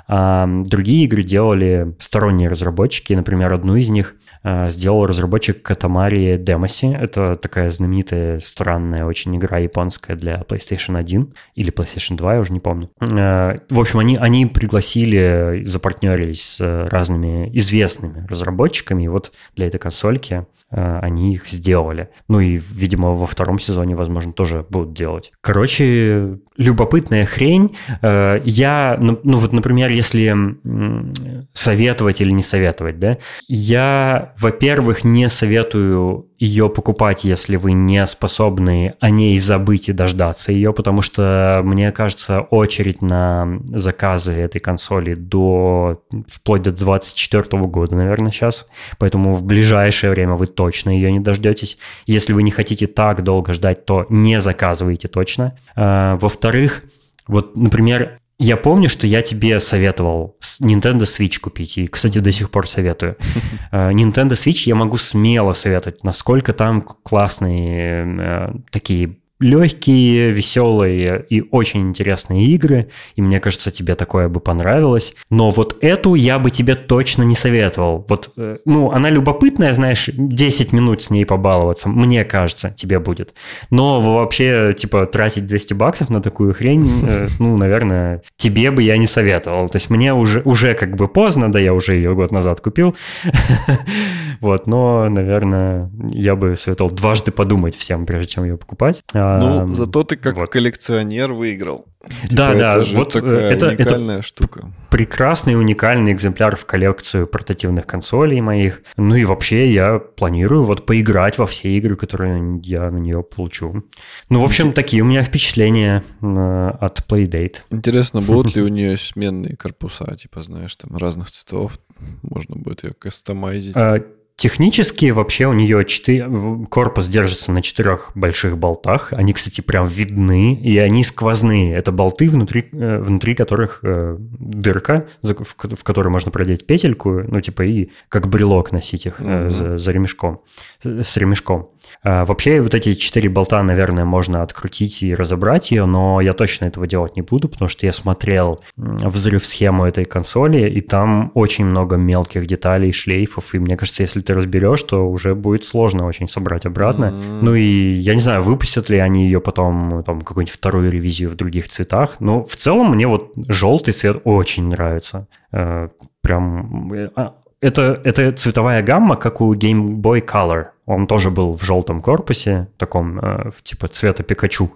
А другие игры делали сторонние разработчики. Например, одну из них сделал разработчик Катамари Демоси. Это такая знаменитая, странная очень игра японская для PlayStation 1 или PlayStation 2, я уже не помню. Э, в общем, они, они пригласили, запартнерились с разными известными разработчиками, и вот для этой консольки э, они их сделали. Ну и, видимо, во втором сезоне, возможно, тоже будут делать. Короче, любопытная хрень. Я, ну, ну вот, например, если советовать или не советовать, да, я во-первых, не советую ее покупать, если вы не способны о ней забыть и дождаться ее, потому что, мне кажется, очередь на заказы этой консоли до вплоть до 2024 года, наверное, сейчас. Поэтому в ближайшее время вы точно ее не дождетесь. Если вы не хотите так долго ждать, то не заказывайте точно. А, во-вторых, вот, например, я помню, что я тебе советовал Nintendo Switch купить, и, кстати, до сих пор советую. Э, Nintendo Switch я могу смело советовать, насколько там классные э, такие легкие, веселые и очень интересные игры, и мне кажется, тебе такое бы понравилось. Но вот эту я бы тебе точно не советовал. Вот, э, ну, она любопытная, знаешь, 10 минут с ней побаловаться, мне кажется, тебе будет. Но вообще, типа, тратить 200 баксов на такую хрень, э, ну, наверное, тебе бы я не советовал. То есть мне уже, уже как бы поздно, да, я уже ее год назад купил. Вот, но, наверное, я бы советовал дважды подумать всем, прежде чем ее покупать. Ну, зато ты как вот. коллекционер выиграл. Типа, да, да, это вот такая это, уникальная это штука. Прекрасный уникальный экземпляр в коллекцию портативных консолей моих. Ну и вообще я планирую вот поиграть во все игры, которые я на нее получу. Ну, в общем, такие у меня впечатления э, от Playdate. Интересно, будут ли у нее сменные корпуса, типа, знаешь, там разных цветов, можно будет ее кастомайзить? Технически вообще у нее 4, корпус держится на четырех больших болтах. Они, кстати, прям видны, и они сквозные. Это болты, внутри, э, внутри которых э, дырка, в которой можно продеть петельку, ну, типа, и как брелок носить их mm-hmm. за, за ремешком, с ремешком. А, вообще вот эти четыре болта, наверное, можно открутить и разобрать ее, но я точно этого делать не буду, потому что я смотрел взрыв-схему этой консоли, и там очень много мелких деталей, шлейфов, и мне кажется, если ты разберешь, то уже будет сложно очень собрать обратно. Mm-hmm. Ну и я не знаю, выпустят ли они ее потом, там, какую-нибудь вторую ревизию в других цветах, но в целом мне вот желтый цвет очень нравится. Э, прям э, а, это, это цветовая гамма, как у Game Boy Color. Он тоже был в желтом корпусе, таком э, типа цвета Пикачу.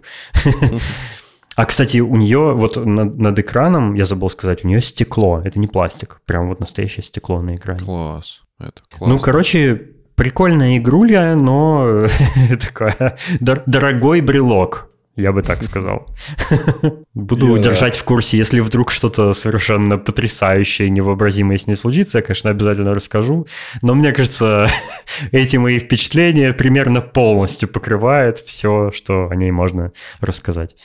А, кстати, у нее вот над, над экраном, я забыл сказать, у нее стекло. Это не пластик, прям вот настоящее стекло на экране. Класс. Это класс. Ну, короче, прикольная игруля, но такая дорогой брелок я бы так сказал. Буду я, держать да. в курсе, если вдруг что-то совершенно потрясающее, невообразимое с ней случится, я, конечно, обязательно расскажу. Но мне кажется, эти мои впечатления примерно полностью покрывают все, что о ней можно рассказать.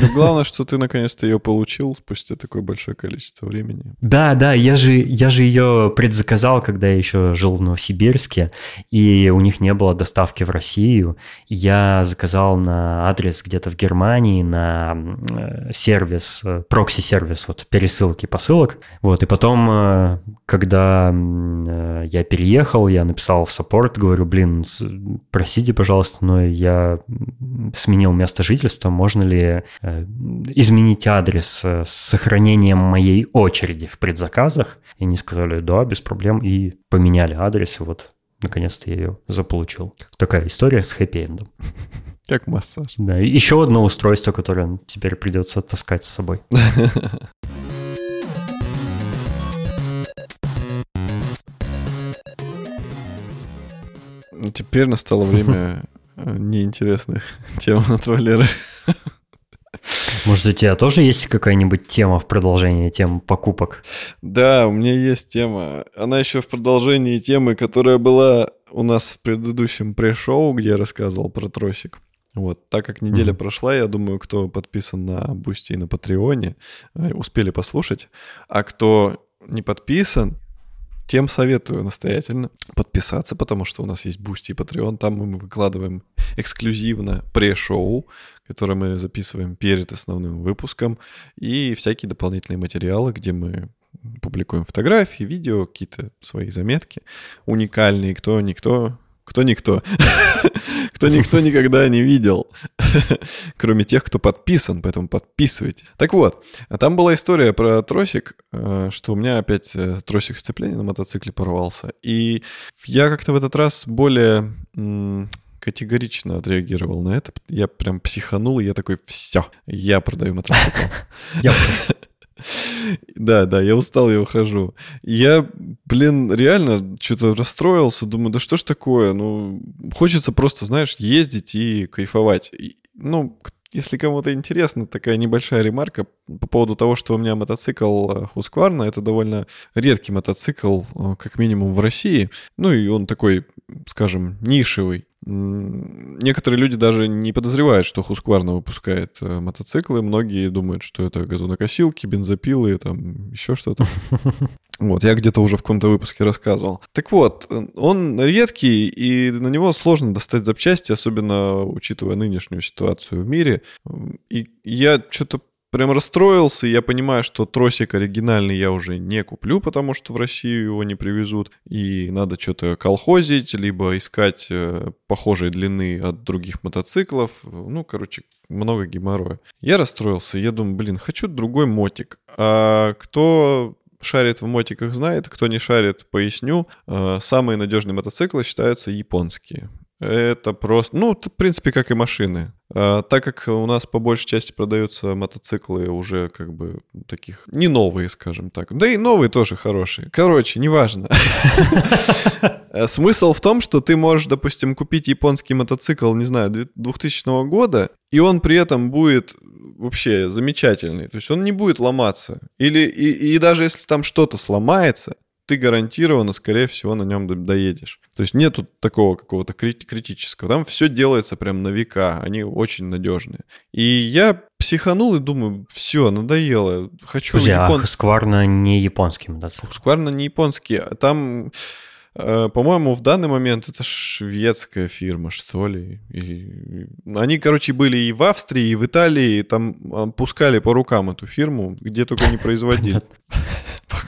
Ну, главное, что ты наконец-то ее получил спустя такое большое количество времени. Да, да, я же, я же ее предзаказал, когда я еще жил в Новосибирске, и у них не было доставки в Россию. Я заказал на адрес где-то в Германии на э, сервис, э, прокси-сервис вот пересылки посылок. Вот, и потом, э, когда я переехал, я написал в саппорт, говорю, блин, простите, пожалуйста, но я сменил место жительства, можно ли изменить адрес с сохранением моей очереди в предзаказах? И они сказали, да, без проблем, и поменяли адрес, и вот наконец-то я ее заполучил. Такая история с хэппи-эндом. Как массаж. Да, и еще одно устройство, которое теперь придется таскать с собой. Теперь настало время э, неинтересных тем от Валеры. Может, у тебя тоже есть какая-нибудь тема в продолжении тем покупок? Да, у меня есть тема. Она еще в продолжении темы, которая была у нас в предыдущем пре-шоу, где я рассказывал про тросик. Вот, так как неделя mm-hmm. прошла, я думаю, кто подписан на Boosty и на Патреоне, э, успели послушать. А кто не подписан, тем советую настоятельно подписаться, потому что у нас есть Boosty и Patreon, там мы выкладываем эксклюзивно пре-шоу, которое мы записываем перед основным выпуском, и всякие дополнительные материалы, где мы публикуем фотографии, видео, какие-то свои заметки уникальные, кто никто кто никто. кто никто никогда не видел. Кроме тех, кто подписан, поэтому подписывайтесь. Так вот, а там была история про тросик, э, что у меня опять э, тросик сцепления на мотоцикле порвался. И я как-то в этот раз более категорично отреагировал на это. Я прям психанул, и я такой, все, я продаю мотоцикл. Да, да, я устал, я ухожу. Я, блин, реально что-то расстроился, думаю, да что ж такое? Ну, хочется просто, знаешь, ездить и кайфовать. Ну, если кому-то интересно, такая небольшая ремарка по поводу того, что у меня мотоцикл э, Husqvarna, это довольно редкий мотоцикл, э, как минимум в России. Ну и он такой, скажем, нишевый. Некоторые люди даже не подозревают, что Husqvarna выпускает э, мотоциклы. Многие думают, что это газонокосилки, бензопилы, там еще что-то. Вот, я где-то уже в каком-то выпуске рассказывал. Так вот, он редкий, и на него сложно достать запчасти, особенно учитывая нынешнюю ситуацию в мире. И я что-то прям расстроился. Я понимаю, что тросик оригинальный я уже не куплю, потому что в Россию его не привезут. И надо что-то колхозить, либо искать э, похожей длины от других мотоциклов. Ну, короче, много геморроя. Я расстроился. Я думаю, блин, хочу другой мотик. А кто шарит в мотиках, знает. Кто не шарит, поясню. Э, самые надежные мотоциклы считаются японские. Это просто, ну, в принципе, как и машины. А, так как у нас по большей части продаются мотоциклы уже как бы таких не новые, скажем так. Да и новые тоже хорошие. Короче, неважно. Смысл в том, что ты можешь, допустим, купить японский мотоцикл, не знаю, 2000 года, и он при этом будет вообще замечательный. То есть он не будет ломаться. Или и, и даже если там что-то сломается, ты гарантированно, скорее всего, на нем доедешь. То есть нету такого какого-то критического. Там все делается прям на века. Они очень надежные. И я психанул и думаю, все, надоело. Хочу Подожди, япон... а Husqvarna не японский мотоцикл? Husqvarna не японский. А там Э, по-моему, в данный момент это шведская фирма, что ли. И они, короче, были и в Австрии, и в Италии, там а, пускали по рукам эту фирму, где только не производили.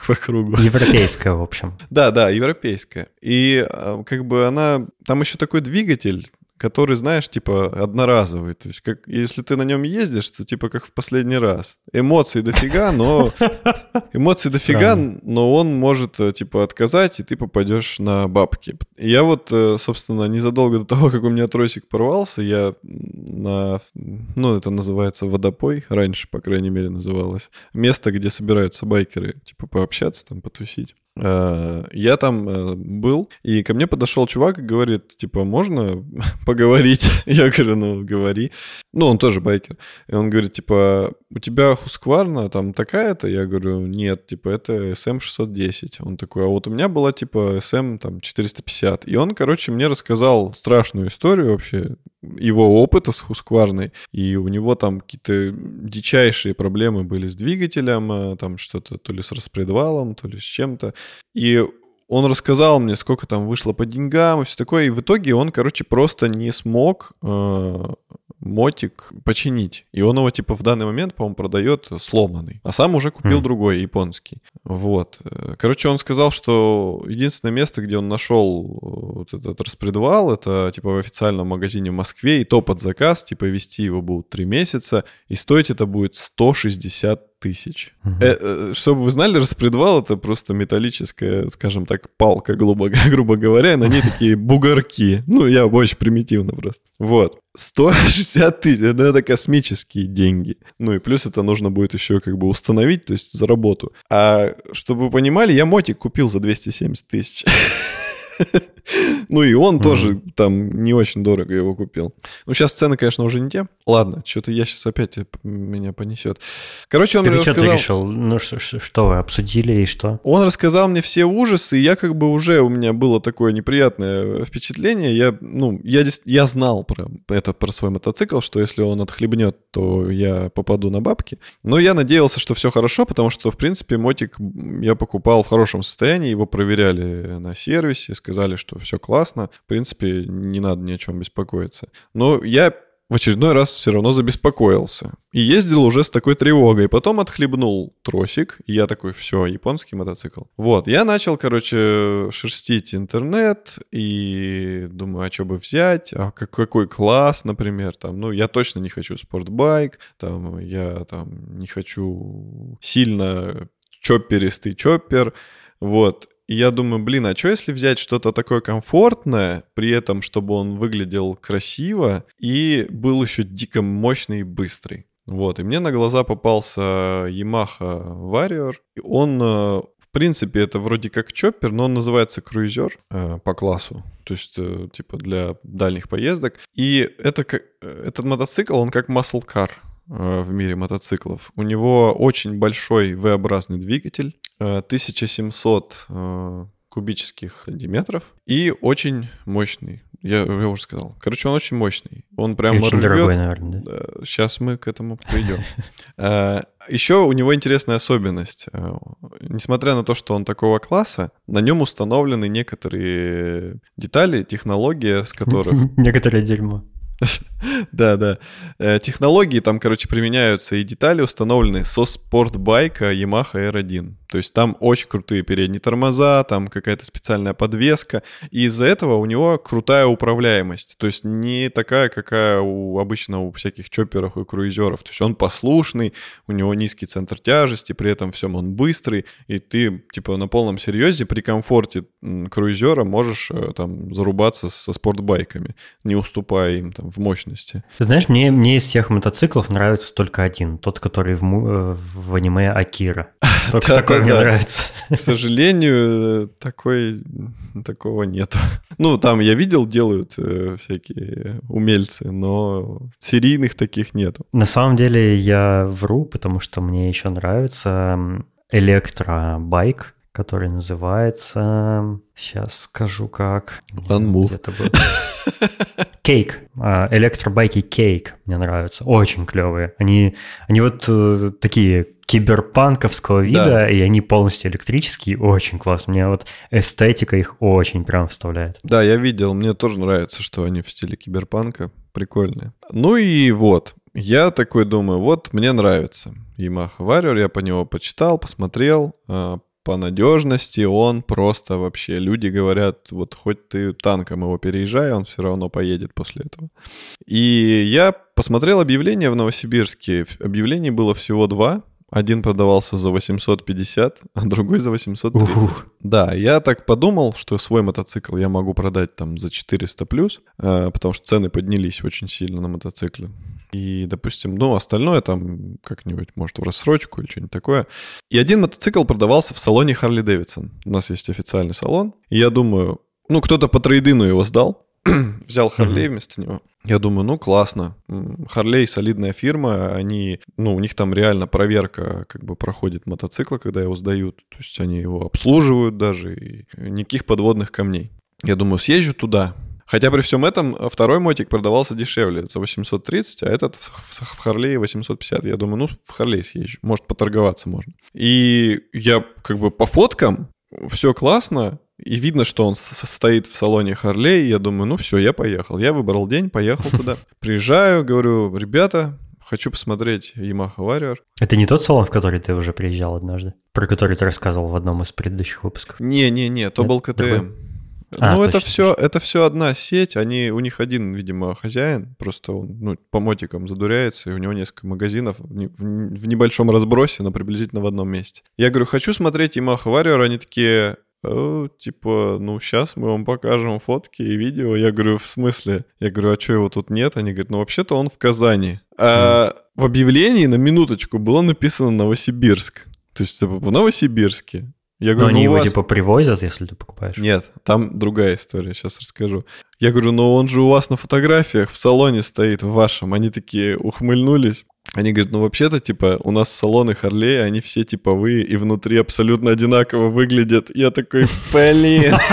По кругу. Европейская, в общем. Да, да, европейская. И а, как бы она... Там еще такой двигатель, который, знаешь, типа одноразовый. То есть, как если ты на нем ездишь, то типа как в последний раз. Эмоций дофига, но эмоций дофига, но он может э, типа отказать, и ты попадешь на бабки. я вот, э, собственно, незадолго до того, как у меня тросик порвался, я на, ну, это называется водопой, раньше, по крайней мере, называлось. Место, где собираются байкеры, типа пообщаться, там, потусить. Э, я там э, был, и ко мне подошел чувак и говорит, типа, можно поговорить? Я говорю, ну, говори. Ну, он тоже байкер. И он говорит, типа, у тебя Хускварна там такая-то? Я говорю, нет, типа, это SM610. Он такой, а вот у меня была, типа, SM там 450. И он, короче, мне рассказал страшную историю вообще, его опыта с Хускварной, и у него там какие-то дичайшие проблемы были с двигателем, э, там что-то то ли с распредвалом, то ли с чем-то. И он рассказал мне, сколько там вышло по деньгам и все такое, и в итоге он, короче, просто не смог э, мотик починить. И он его, типа, в данный момент, по-моему, продает сломанный. А сам уже купил mm. другой, японский. Вот. Короче, он сказал, что единственное место, где он нашел вот этот распредвал, это, типа, в официальном магазине в Москве, и то под заказ, типа, вести его будут 3 месяца, и стоить это будет 160 тысяч. Угу. Э, э, чтобы вы знали, распредвал это просто металлическая, скажем так, палка, грубо, грубо говоря, на ней такие бугорки. Ну, я очень примитивно просто. Вот. 160 тысяч, ну, это космические деньги. Ну и плюс это нужно будет еще как бы установить, то есть за работу. А чтобы вы понимали, я мотик купил за 270 тысяч. Ну и он тоже там не очень дорого его купил. Ну сейчас цены, конечно, уже не те. Ладно, что-то я сейчас опять меня понесет. Короче, он мне что ты рассказал... решил? Ну что, вы обсудили и что? Он рассказал мне все ужасы, и я как бы уже, у меня было такое неприятное впечатление. Я, ну, я, я знал про это, про свой мотоцикл, что если он отхлебнет, то я попаду на бабки. Но я надеялся, что все хорошо, потому что, в принципе, мотик я покупал в хорошем состоянии, его проверяли на сервисе, сказали, что все классно. В принципе, не надо ни о чем беспокоиться. Но я в очередной раз все равно забеспокоился. И ездил уже с такой тревогой. Потом отхлебнул тросик. И я такой, все, японский мотоцикл. Вот, я начал, короче, шерстить интернет. И думаю, а что бы взять? А как- какой класс, например? Там, ну, я точно не хочу спортбайк. Там, я там не хочу сильно чопперистый чоппер. Вот. И я думаю, блин, а что если взять что-то такое комфортное, при этом, чтобы он выглядел красиво и был еще дико мощный и быстрый. Вот, и мне на глаза попался Yamaha Warrior. Он, э, в принципе, это вроде как чоппер, но он называется круизер э, по классу. То есть, э, типа, для дальних поездок. И это, как- этот мотоцикл, он как muscle car э, в мире мотоциклов. У него очень большой V-образный двигатель, 1700 э, кубических сантиметров и очень мощный. Я, я уже сказал. Короче, он очень мощный. Он прям очень рвет- дорогой, наверное, да? Сейчас мы к этому придем. Еще у него интересная особенность. Э, Несмотря на то, что он такого класса, на нем установлены некоторые детали, технология, с которых Некоторое дерьмо. да, да. Э, Технологии там, короче, применяются, и детали установлены со спортбайка Yamaha R1. То есть там очень крутые передние тормоза, там какая-то специальная подвеска. И из-за этого у него крутая управляемость. То есть не такая, какая у, обычно у всяких чопперов и круизеров. То есть он послушный, у него низкий центр тяжести, при этом всем он быстрый. И ты, типа, на полном серьезе при комфорте круизера можешь э, там зарубаться со спортбайками, не уступая им там в мощности. Ты знаешь, мне, мне из всех мотоциклов нравится только один. Тот, который в, э, в аниме Акира. Только такой да, мне да. нравится. К сожалению, такой, такого нет. Ну, там я видел, делают э, всякие умельцы, но серийных таких нету. На самом деле я вру, потому что мне еще нравится электробайк, который называется... Сейчас скажу как. Unmove. Кейк. А, Электробайки Кейк мне нравятся. Очень клевые. Они, они вот э, такие киберпанковского вида, Да. и они полностью электрические. Очень классно. Мне вот эстетика их очень прям вставляет. Да, я видел, мне тоже нравится, что они в стиле киберпанка. Прикольные. Ну и вот, я такой думаю, вот мне нравится Yamaha Warrior, я по него почитал, посмотрел, а, по надежности он просто вообще, люди говорят, вот хоть ты танком его переезжай, он все равно поедет после этого. И я посмотрел объявление в Новосибирске, объявлений было всего два, один продавался за 850, а другой за 830. Ух. Да, я так подумал, что свой мотоцикл я могу продать там за 400 плюс, э, потому что цены поднялись очень сильно на мотоциклы. И, допустим, ну, остальное там как-нибудь, может, в рассрочку или что-нибудь такое. И один мотоцикл продавался в салоне Харли Дэвидсон. У нас есть официальный салон. И я думаю, ну, кто-то по трейдину его сдал, взял Харлей вместо него. Я думаю, ну классно. Харлей солидная фирма, они, ну, у них там реально проверка как бы проходит мотоцикла, когда его сдают. То есть они его обслуживают даже, и никаких подводных камней. Я думаю, съезжу туда. Хотя при всем этом э, второй мотик продавался дешевле, за 830, а этот в Харлее 850. Я думаю, ну, в Харлей съезжу, может, поторговаться можно. И я как бы по фоткам, все классно, и видно, что он стоит в салоне Харлей. Я думаю, ну все, я поехал. Я выбрал день, поехал туда. Приезжаю, говорю, ребята, хочу посмотреть Yamaha Warrior. Это не тот салон, в который ты уже приезжал однажды? Про который ты рассказывал в одном из предыдущих выпусков? Не-не-не, то Нет, был КТМ. другой? А, ну, это точно, все, это все одна сеть. Они, у них один, видимо, хозяин, просто он ну, по мотикам задуряется, и у него несколько магазинов в, не- в в небольшом разбросе, но приблизительно в одном месте. Я говорю, хочу смотреть Yamaha Warrior, они такие, «Э, типа, ну, сейчас мы вам покажем фотки и видео. Я говорю, в смысле? Я говорю, а что его тут нет? Они говорят, ну, вообще-то он в Казани. А в объявлении на минуточку было написано Новосибирск. То есть типа, в Новосибирске. Я Но говорю, они ну, его вас- типа привозят, если ты покупаешь. Нет, там другая история, сейчас расскажу. Я говорю, ну он же у вас на фотографиях в салоне стоит, в вашем. Они такие ухмыльнулись. Они говорят, ну вообще-то, типа, у нас салоны Харлея, они все типовые и внутри абсолютно одинаково выглядят. Я такой, блин.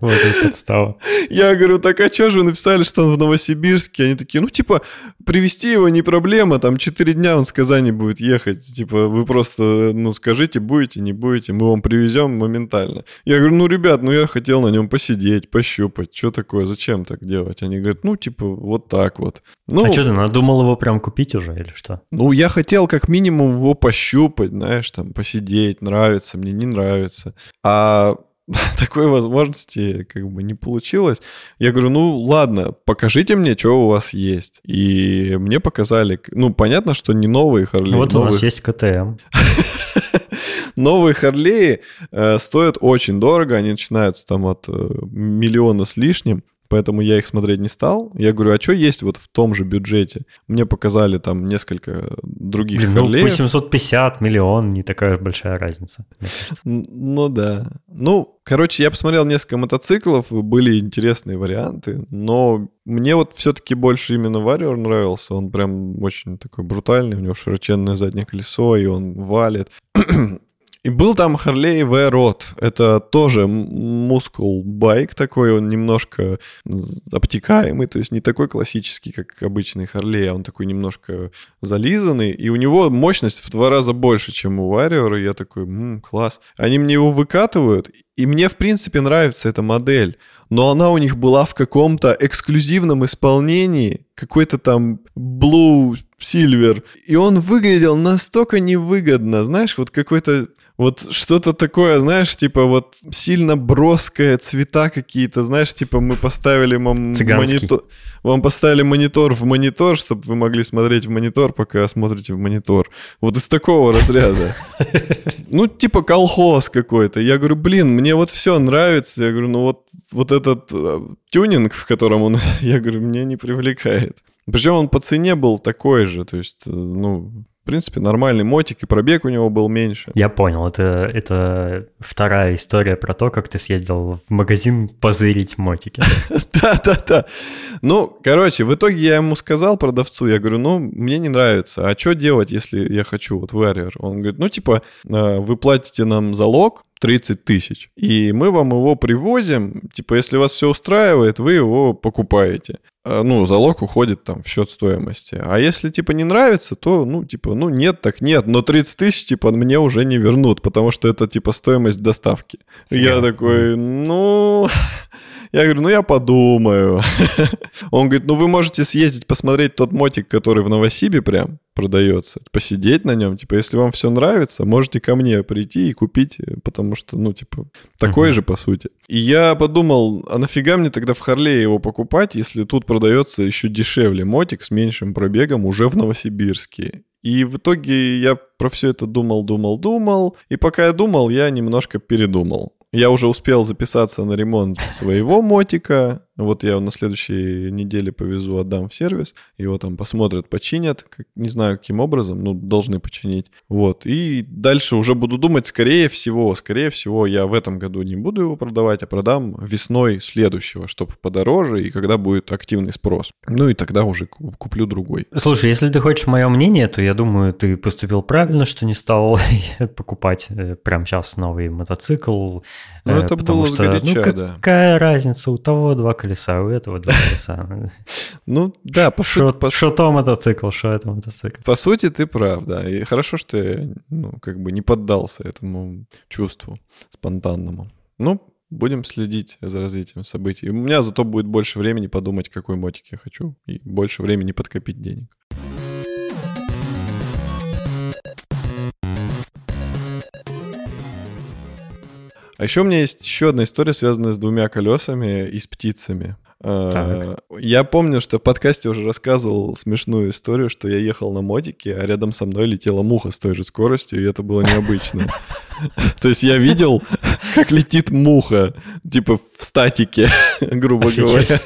Вот это подстава. Я говорю, так а что же вы написали, что он в Новосибирске? Они такие, ну, типа, привезти его не проблема, там 4 дня он с Казани будет ехать. Типа, вы просто, ну, скажите, будете, не будете, мы вам привезем моментально. Я говорю, ну, ребят, ну, я хотел на нем посидеть, пощупать, что такое, зачем так делать? Они говорят, ну, типа, вот так вот. Ну, А что ты надумал его прям купить уже или что? ну, я хотел как минимум его пощупать, знаешь, там, посидеть, нравится мне, не нравится. А такой возможности как бы не получилось. Я говорю, ну ладно, покажите мне, что у вас есть. И мне показали, ну понятно, что не новые Харли. Вот у новые, нас есть КТМ. новые Харлеи э, стоят очень дорого, они начинаются там от э, миллиона с лишним. Поэтому я их смотреть не стал. Я говорю, а что есть вот в том же бюджете? Мне показали там несколько других Блин, ну, Харлеев. 850 миллион, не такая большая разница. Ну да. Ну, короче, я посмотрел несколько мотоциклов, были интересные варианты, но мне вот все-таки больше именно Warrior нравился. Он прям очень такой брутальный, у него широченное заднее колесо, и он валит. И был там Harley V-Rod. Это тоже мускул байк такой, он немножко обтекаемый, то есть не такой классический, как обычный Harley, а он такой немножко зализанный. И у него мощность в два раза больше, чем у Warrior. И я такой, «М, класс. Они мне его выкатывают, и мне, в принципе, нравится эта модель. Но она у них была в каком-то эксклюзивном исполнении, какой-то там Blue Silver. И он выглядел настолько невыгодно, знаешь, вот какой-то вот что-то такое, знаешь, типа вот сильно броское, цвета какие-то, знаешь, типа мы поставили Цыганский. монитор, вам поставили монитор в монитор, чтобы вы могли смотреть в монитор, пока смотрите в монитор. Вот из такого разряда. Ну, типа колхоз какой-то. Я говорю, блин, мне вот все нравится. Я говорю, ну вот, вот этот э, тюнинг, в котором он, я говорю, мне не привлекает. Причем он по цене был такой же, то есть, э, ну, в принципе, нормальный мотик, и пробег у него был меньше. Я понял, это, это вторая история про то, как ты съездил в магазин позырить мотики. Да-да-да. Ну, короче, в итоге я ему сказал, продавцу, я говорю, ну, мне не нравится. А что делать, если я хочу вот Warrior? Он говорит, ну, типа, э, вы платите нам залог 30 тысяч, и мы вам его привозим. Типа, если вас все устраивает, вы его покупаете. А, Ну, залог уходит там в счет стоимости. А если, типа, не нравится, то, ну, типа, ну, нет, так нет. Но 30 тысяч, типа, мне уже не вернут, потому что это, типа, стоимость доставки. Я такой, ну... Я говорю, ну я подумаю. Он говорит, ну вы можете съездить посмотреть тот мотик, который в Новосибе прям продается, посидеть на нем, типа, если вам все нравится, можете ко мне прийти и купить, потому что, ну, типа, такой Мгм. же, по сути. И я подумал, а нафига мне тогда в Харлее его покупать, если тут продается еще дешевле мотик с меньшим пробегом уже в Новосибирске? И в итоге я про все это думал, думал, думал. И пока я думал, я немножко передумал. Я уже успел записаться на ремонт своего мотика. Вот я его на следующей неделе повезу, отдам в сервис. Его там посмотрят, починят. Как, не знаю, каким образом, но должны починить. Вот. И дальше уже буду думать, скорее всего, скорее всего, я в этом году не буду его продавать, а продам весной следующего, чтобы подороже, и когда будет активный спрос. Ну и тогда уже ку- куплю другой. Слушай, если ты хочешь мое мнение, то я думаю, ты поступил правильно, что не стал покупать э, прямо сейчас новый мотоцикл. Ну, э, это было что, сгоряча, ну, да. какая разница, у того два колеса, у этого два колеса. Ну да, по, сути- что то мотоцикл, что это мотоцикл. По сути, ты прав, да. И хорошо, что я, ну, как бы не поддался этому чувству спонтанному. Ну, будем следить за развитием событий. У меня зато будет больше времени подумать, какой мотик я хочу, и больше времени подкопить денег. А еще у меня есть еще одна история, связанная с двумя колесами и с птицами. А, Так. Я помню, что в подкасте уже рассказывал смешную историю, что я ехал на мотике, а рядом со мной летела муха с той же скоростью, и это было необычно. То есть я видел, как летит муха, типа в статике, грубо говоря.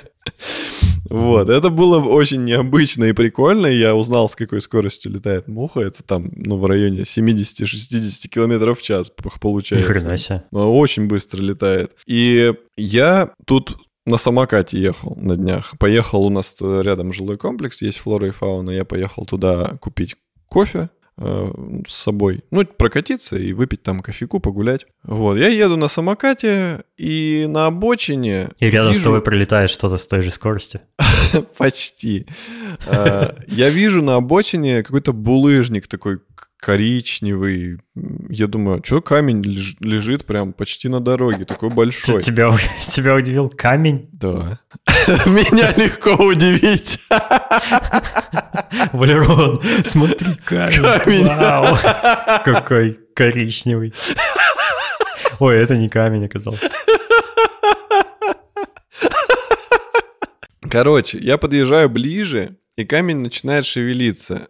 Вот, это было очень необычно и прикольно. Я узнал, с какой скоростью летает муха. Это там, ну, в районе 70-60 километров в час получается. Ни хрена себе. Но очень быстро летает. И я тут на самокате ехал на днях. Поехал, у нас рядом жилой комплекс, есть флора и фауна. Я поехал туда купить кофе, э, с собой. Ну, прокатиться и выпить там кофейку, погулять. Вот, я еду на самокате, и на обочине... И рядом вижу... с тобой пролетает что-то с той же скоростью. Почти. Э, я вижу на обочине какой-то булыжник такой коричневый. Я думаю, что камень леж- лежит прям почти на дороге, такой большой. Тебя, тебя удивил камень? Да. Меня легко удивить. Валерон, смотри, камень. Вау. Какой коричневый. Ой, это не камень оказался. Короче, я подъезжаю ближе, и камень начинает шевелиться.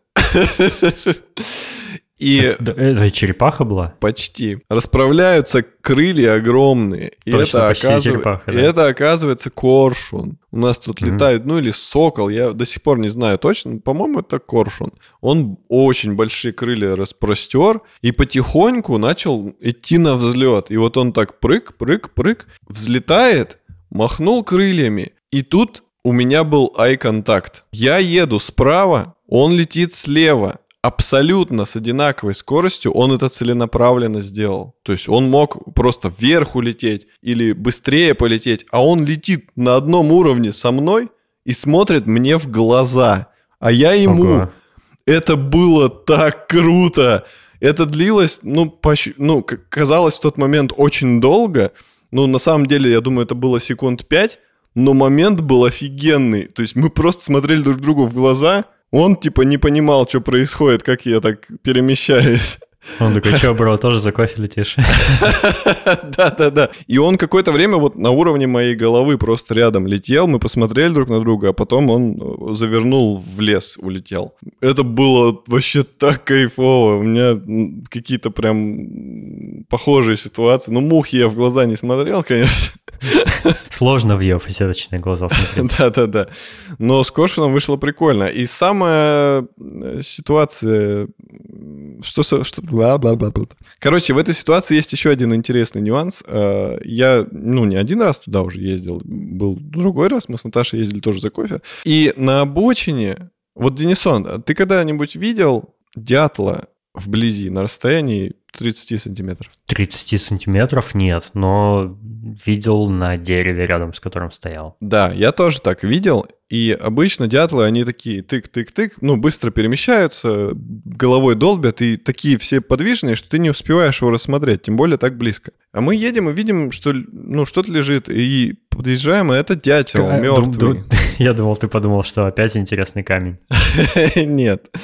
И Это, это черепаха была? почти расправляются крылья огромные. И, Точно, это, почти оказыв- черепаха, и да. это оказывается коршун. У нас тут Мгм. летает, ну или сокол, я до сих пор не знаю точно. По-моему, это коршун. Он очень большие крылья распростер и потихоньку начал идти на взлет. И вот он так прыг, прыг, прыг, взлетает, махнул крыльями. И тут у меня был ай-контакт. Я еду справа, он летит слева. Абсолютно с одинаковой скоростью он это целенаправленно сделал. То есть он мог просто вверх улететь или быстрее полететь, а он летит на одном уровне со мной и смотрит мне в глаза. А я ему... Ого. Это было так круто. Это длилось, ну, пощ- ну, казалось в тот момент очень долго. Ну, на самом деле, я думаю, это было секунд пять. Но момент был офигенный. То есть мы просто смотрели друг другу в глаза. Он, типа, не понимал, что происходит, как я так перемещаюсь. Он такой, что, бро, тоже за кофе летишь? Да-да-да. И он какое-то время вот на уровне моей головы просто рядом летел. Мы посмотрели друг на друга, а потом он э, завернул в лес, улетел. Это было вообще так кайфово. У меня какие-то прям похожие ситуации. Ну, мухи я в глаза не смотрел, конечно. Сложно в ее фасеточные глаза смотреть. Да-да-да. Но с Коршуном вышло прикольно. И самая э, ситуация... м, Что... со- что... бла-бла-бла-бла. Короче, в этой ситуации есть еще один интересный нюанс. Э, Я, ну, не один раз туда уже ездил. Был другой раз. Мы с Наташей ездили тоже за кофе. И на обочине... Вот, Денисон, а ты когда-нибудь видел дятла вблизи на расстоянии 30 сантиметров? 30 сантиметров нет, но видел на дереве рядом, с которым стоял. Да, я тоже так видел. И обычно дятлы, они такие тык-тык-тык, ну, быстро перемещаются, головой долбят, и такие все подвижные, что ты не успеваешь его рассмотреть, тем более так близко. А мы едем и видим, что, ну, что-то лежит, и подъезжаем, и это дятел, А, мертвый. Я думал, ты подумал, что опять интересный камень. Нет.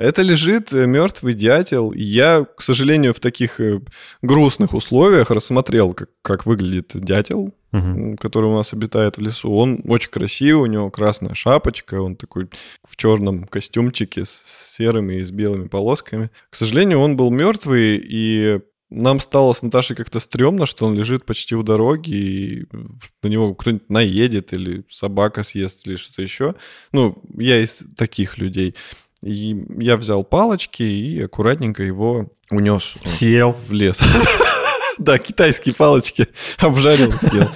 Это лежит э, мертвый дятел. Я, к сожалению, в таких э, грустных условиях рассмотрел, как, как выглядит дятел, м, который у нас обитает в лесу. Он очень красивый, у него красная шапочка, он такой в черном костюмчике с с серыми и с белыми полосками. К сожалению, он был мертвый, и нам стало с Наташей как-то стрёмно, что он лежит почти у дороги, и на него кто-нибудь наедет, или собака съест, или что-то еще. Ну, я из таких людей. И я взял палочки и аккуратненько его унес Съел. в лес. Да, китайские палочки обжарил, съел.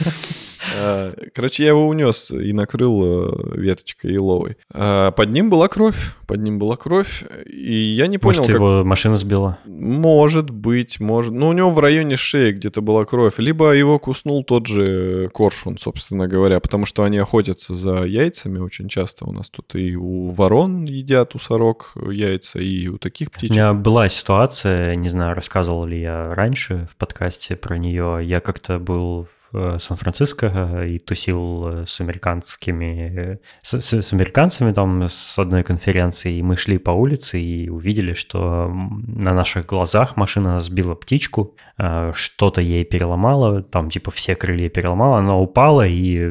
А, Короче, я его унес и накрыл э, веточкой еловой. А, Под ним была кровь. Под ним была кровь. И я не понял, Может, как... его машина сбила? Может быть, может. Ну, у него в районе шеи где-то была кровь. Либо его куснул тот же коршун, собственно говоря, потому что они охотятся за яйцами очень часто. У нас тут и у ворон едят, у сорок яйца, и у таких У птичек. меня была ситуация, не знаю, рассказывал ли я раньше в подкасте про нее. Я как-то был в э, Сан-Франциско э, и тусил э, с американскими, с, с- с американцами там с одной конференции, и мы шли по улице и увидели, что на наших глазах машина сбила птичку, что-то ей переломало, там типа все крылья переломала, она упала и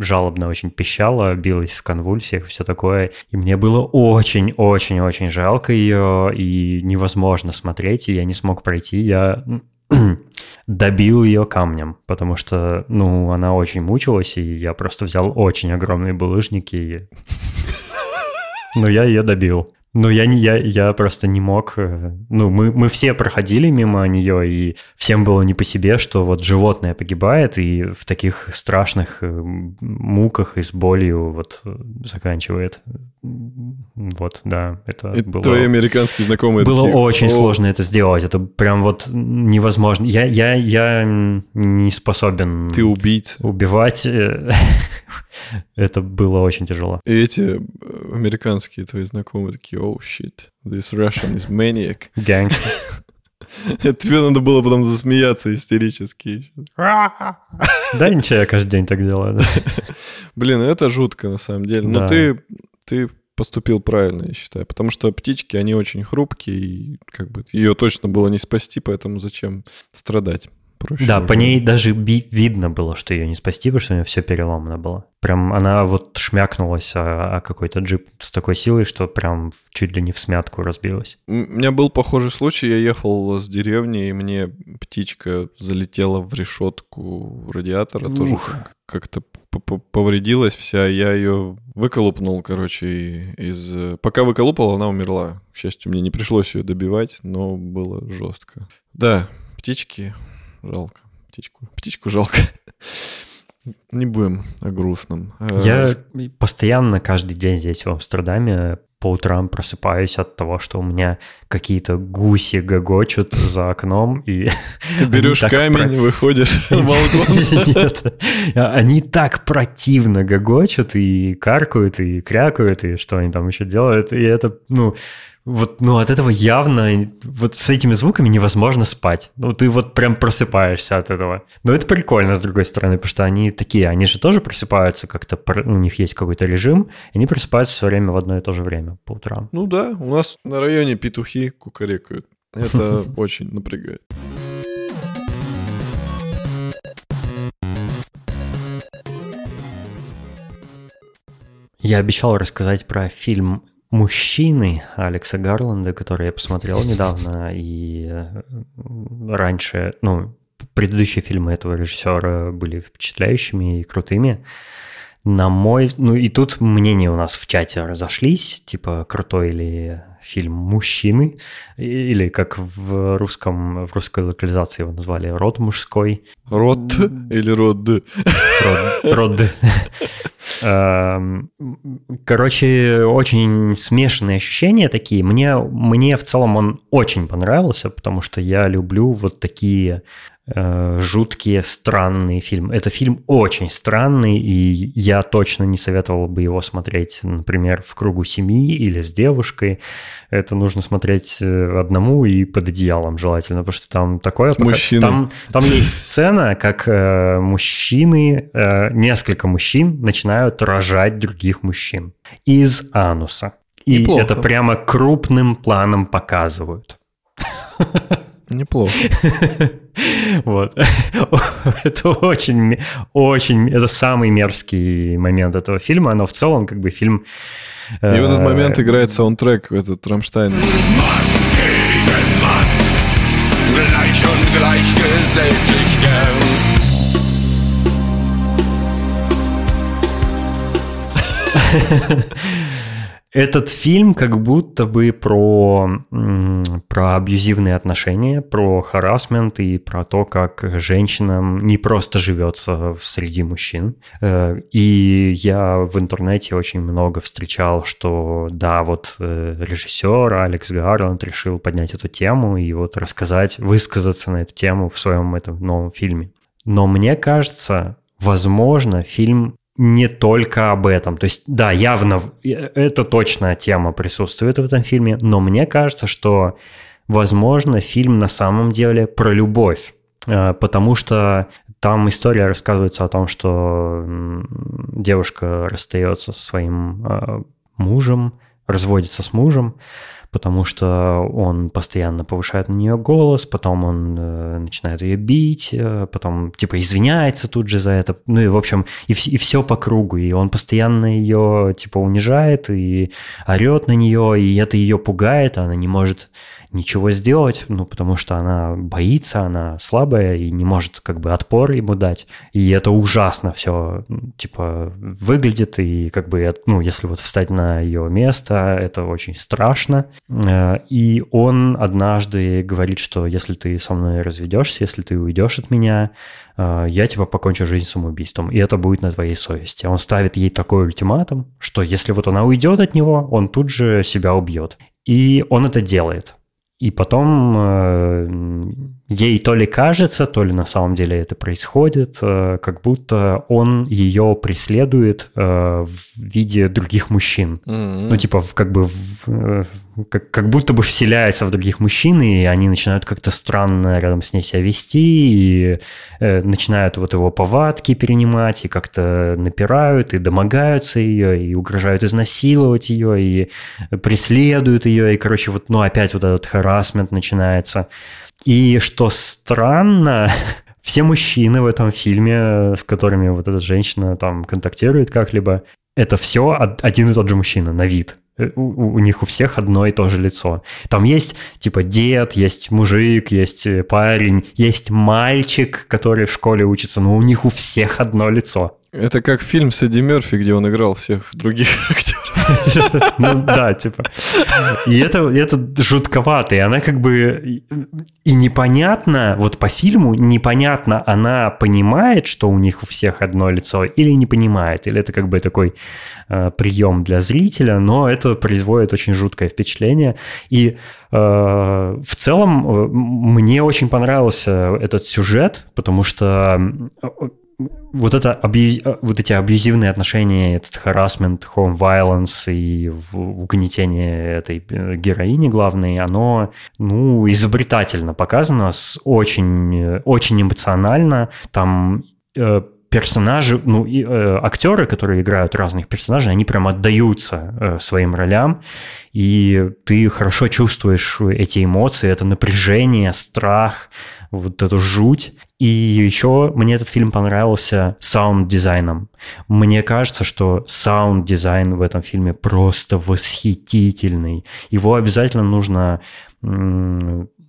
жалобно очень пищала, билась в конвульсиях, все такое. И мне было очень-очень-очень жалко ее, и невозможно смотреть, и я не смог пройти. Я добил ее камнем, потому что, ну, она очень мучилась, и я просто взял очень огромные булыжники и... Ну, я ее добил. Ну, я, не, я, я просто не мог. Э, ну, мы, мы все проходили мимо нее, и всем было не по себе, что вот животное погибает, и в таких страшных э, муках и с болью вот э, заканчивает. Вот, да, это и было... Твои американские знакомые Было такие, очень «О, сложно это сделать. Это прям вот невозможно. Я, я, я не способен Ты убийца. убивать. Это было очень тяжело. И эти американские твои знакомые такие, oh shit, this Russian is maniac. Гангстер. Тебе надо было потом засмеяться истерически. Да, ничего, я каждый день так делаю. да. Блин, это жутко на самом деле. Но Да. ты, ты поступил правильно, я считаю. Потому что птички, они очень хрупкие, и как бы ее точно было не спасти, поэтому зачем страдать? Проще Да, уже. по ней даже би- видно было, что ее не спасти, потому что у нее все переломано было. Прям она вот шмякнулась о, о какой-то джип с такой силой, что прям чуть ли не в смятку разбилась. У меня был похожий случай. Я ехал с деревни, и мне птичка залетела в решетку радиатора. Тоже Ух. как- как-то повредилась вся. Я ее выколупнул, короче, из... Пока выколупал, она умерла. К счастью, мне не пришлось ее добивать, но было жестко. Да, птички жалко. Птичку, птичку жалко. Не будем о грустном. Э, Я рас- постоянно каждый день здесь, в Амстердаме, по утрам просыпаюсь от того, что у меня какие-то гуси гогочут за окном, и Ты берешь камень, про- выходишь на балкон. Нет. Они так противно гогочут и каркают, и крякают, и что они там еще делают. И это, ну, вот, ну, от этого явно, вот с этими звуками невозможно спать. Ну, ты вот прям просыпаешься от этого. Но это прикольно, с другой стороны, потому что они такие, они же тоже просыпаются как-то, у них есть какой-то режим, и они просыпаются все время в одно и то же время по утрам. Ну да, у нас на районе петухи кукарекают. Это очень напрягает. Я обещал рассказать про фильм «Мужчины» Алекса Гарланда, который я посмотрел недавно, и э, раньше, ну, предыдущие фильмы этого режиссера были впечатляющими и крутыми. На мой... Ну и тут мнения у нас в чате разошлись, типа крутой ли фильм «Мужчины», или как в русском, в русской локализации его назвали «Род мужской». Рот или род? Род. род. Эм, Короче, очень смешанные ощущения такие. Мне, мне в целом он очень понравился, потому что я люблю вот такие жуткие, странные фильмы. Это фильм очень странный, и я точно не советовал бы его смотреть, например, в кругу семьи или с девушкой. Это нужно смотреть э, одному и под одеялом желательно, потому что там такое... С мужчиной. Там, там есть сцена, как э, мужчины, э, несколько мужчин начинают рожать других мужчин из ануса. И Неплохо. это прямо крупным планом показывают. Неплохо. Вот. Это очень, очень, это самый мерзкий момент этого фильма, но в целом как бы фильм... И в этот э, момент играет саундтрек, этот Рамштайн. Gleich und gleich gesellt sich gern. Этот фильм как будто бы про, про абьюзивные отношения, про харасмент и про то, как женщинам не просто живется среди мужчин. Э, И я в интернете очень много встречал, что да, вот э, режиссер Алекс Гарланд решил поднять эту тему и вот рассказать, высказаться на эту тему в своем этом новом фильме. Но мне кажется, возможно, фильм не только об этом. То есть, да, явно э, это точно тема присутствует в этом фильме, но мне кажется, что, возможно, фильм на самом деле про любовь. Э, Потому что там история рассказывается о том, что девушка расстается со своим э, мужем, разводится с мужем, потому что он постоянно повышает на нее голос, потом он э, начинает ее бить, э, потом типа извиняется тут же за это, ну и в общем и, и все по кругу, и он постоянно ее типа унижает и орет на нее, и это ее пугает, она не может ничего сделать, ну, потому что она боится, она слабая и не может как бы отпор ему дать. И это ужасно все, типа, выглядит, и как бы, ну, если вот встать на ее место, это очень страшно. Э, и он однажды говорит, что если ты со мной разведешься, если ты уйдешь от меня, э, я тебя покончу жизнь самоубийством, и это будет на твоей совести. Он ставит ей такой ультиматум, что если вот она уйдет от него, он тут же себя убьет. И он это делает. И потом э, ей то ли кажется, то ли на самом деле это происходит, э, как будто он ее преследует э, в виде других мужчин. Mm-hmm. Ну, типа, как бы, в, как, как будто бы вселяется в других мужчин, и они начинают как-то странно рядом с ней себя вести, и начинают вот его повадки перенимать, и как-то напирают, и домогаются ее, и угрожают изнасиловать ее, и преследуют ее, и, короче, вот, ну, опять вот этот харасмент начинается. И что странно, все мужчины в этом фильме, с которыми вот эта женщина там контактирует как-либо, это все один и тот же мужчина на вид. Э, у, у них у всех одно и то же лицо. Там есть типа дед, есть мужик, есть э, парень, есть мальчик, который в школе учится, но у них у всех одно лицо. Это как фильм с Эдди Мерфи, где он играл всех других актеров. Ну да, типа. И это, это жутковато. И она как бы... И непонятно, вот по фильму непонятно, она понимает, что у них у всех одно лицо, или не понимает. Или это как бы такой э, прием для зрителя, но это производит очень жуткое впечатление. И э, в целом э, мне очень понравился этот сюжет, потому что вот, это, вот эти абьюзивные отношения, этот харасмент, home violence и угнетение этой э, героини главной, оно, ну, изобретательно показано, с очень, очень эмоционально. Там э, персонажи, ну, и, э, актеры, которые играют разных персонажей, они прям отдаются э, своим ролям, и ты хорошо чувствуешь эти эмоции, это напряжение, страх, вот эту жуть. И еще мне этот фильм понравился саунд-дизайном. Мне кажется, что саунд-дизайн в этом фильме просто восхитительный. Его обязательно нужно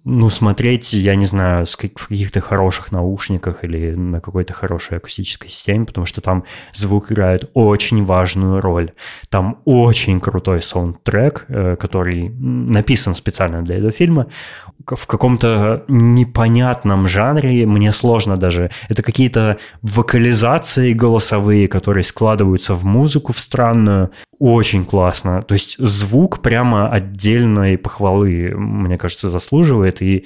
ну, смотреть, я не знаю, в каких-то хороших наушниках или на какой-то хорошей акустической системе, потому что там звук играет очень важную роль. Там очень крутой саундтрек, э, который написан специально для этого фильма, в каком-то непонятном жанре, мне сложно даже. Это какие-то вокализации голосовые, которые складываются в музыку в странную. Очень классно. То есть звук прямо отдельной похвалы, мне кажется, заслуживает. И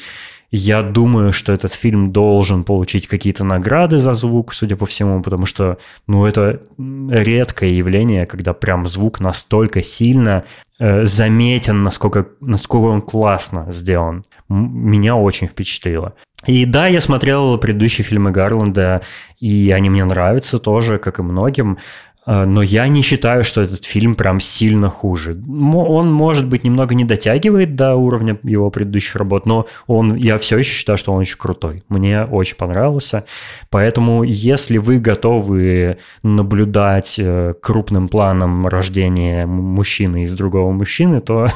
я думаю, что этот фильм должен получить какие-то награды за звук, судя по всему, потому что, ну, это редкое явление, когда прям звук настолько сильно э, заметен, насколько, насколько он классно сделан. Меня очень впечатлило. И да, я смотрел предыдущие фильмы Гарланда, и они мне нравятся тоже, как и многим. А, но я не считаю, что этот фильм прям сильно хуже. Он, может быть, немного не дотягивает до уровня его предыдущих работ, но он, я все еще считаю, что он очень крутой. Мне очень понравился. Поэтому, если вы готовы наблюдать э, крупным планом рождения мужчины из другого мужчины, то,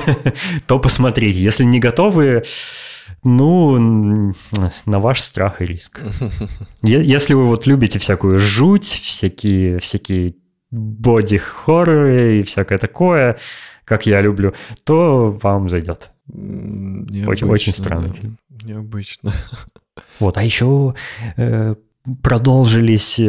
то посмотрите. Если не готовы, ну, на ваш страх и риск. Если вы вот любите всякую жуть, всякие, всякие боди-хорроры и всякое такое, как я люблю, то вам зайдет. очень, очень странный да. фильм. Необычно. Вот, а еще э, продолжились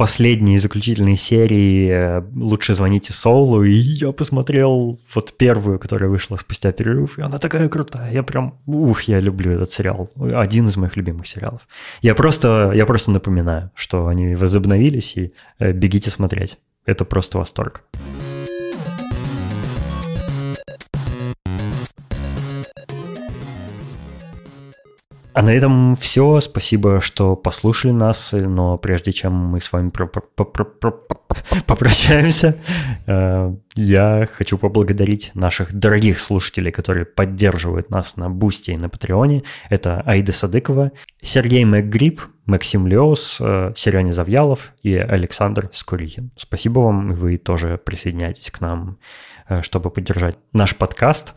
последние заключительные серии э, «Лучше звоните Солу», и я посмотрел вот первую, которая вышла спустя перерыв, и она такая крутая. Я прям, ух, я люблю этот сериал. Один из моих любимых сериалов. Я просто, я просто напоминаю, что они возобновились, и э, бегите смотреть. Это просто восторг. А на этом все. Спасибо, что послушали нас. Но прежде чем мы с вами попрощаемся, э, я хочу поблагодарить наших дорогих слушателей, которые поддерживают нас на Boosty и на Патреоне. Это Аида Садыкова, Сергей Макгриб, Максим Леус, э, Сереня Завьялов и Александр Скурихин. Спасибо вам, вы тоже присоединяйтесь к нам, э, чтобы поддержать наш подкаст.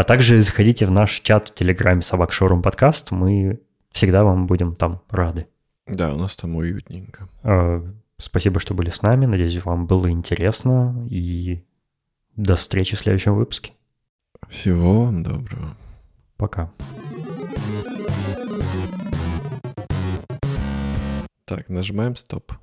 А также заходите в наш чат в Телеграме «Собак Шоурум Подкаст». Мы всегда вам будем там рады. Да, у нас там уютненько. Э, спасибо, что были с нами. Надеюсь, вам было интересно. И до встречи в следующем выпуске. Всего вам доброго. Пока. Так, нажимаем стоп.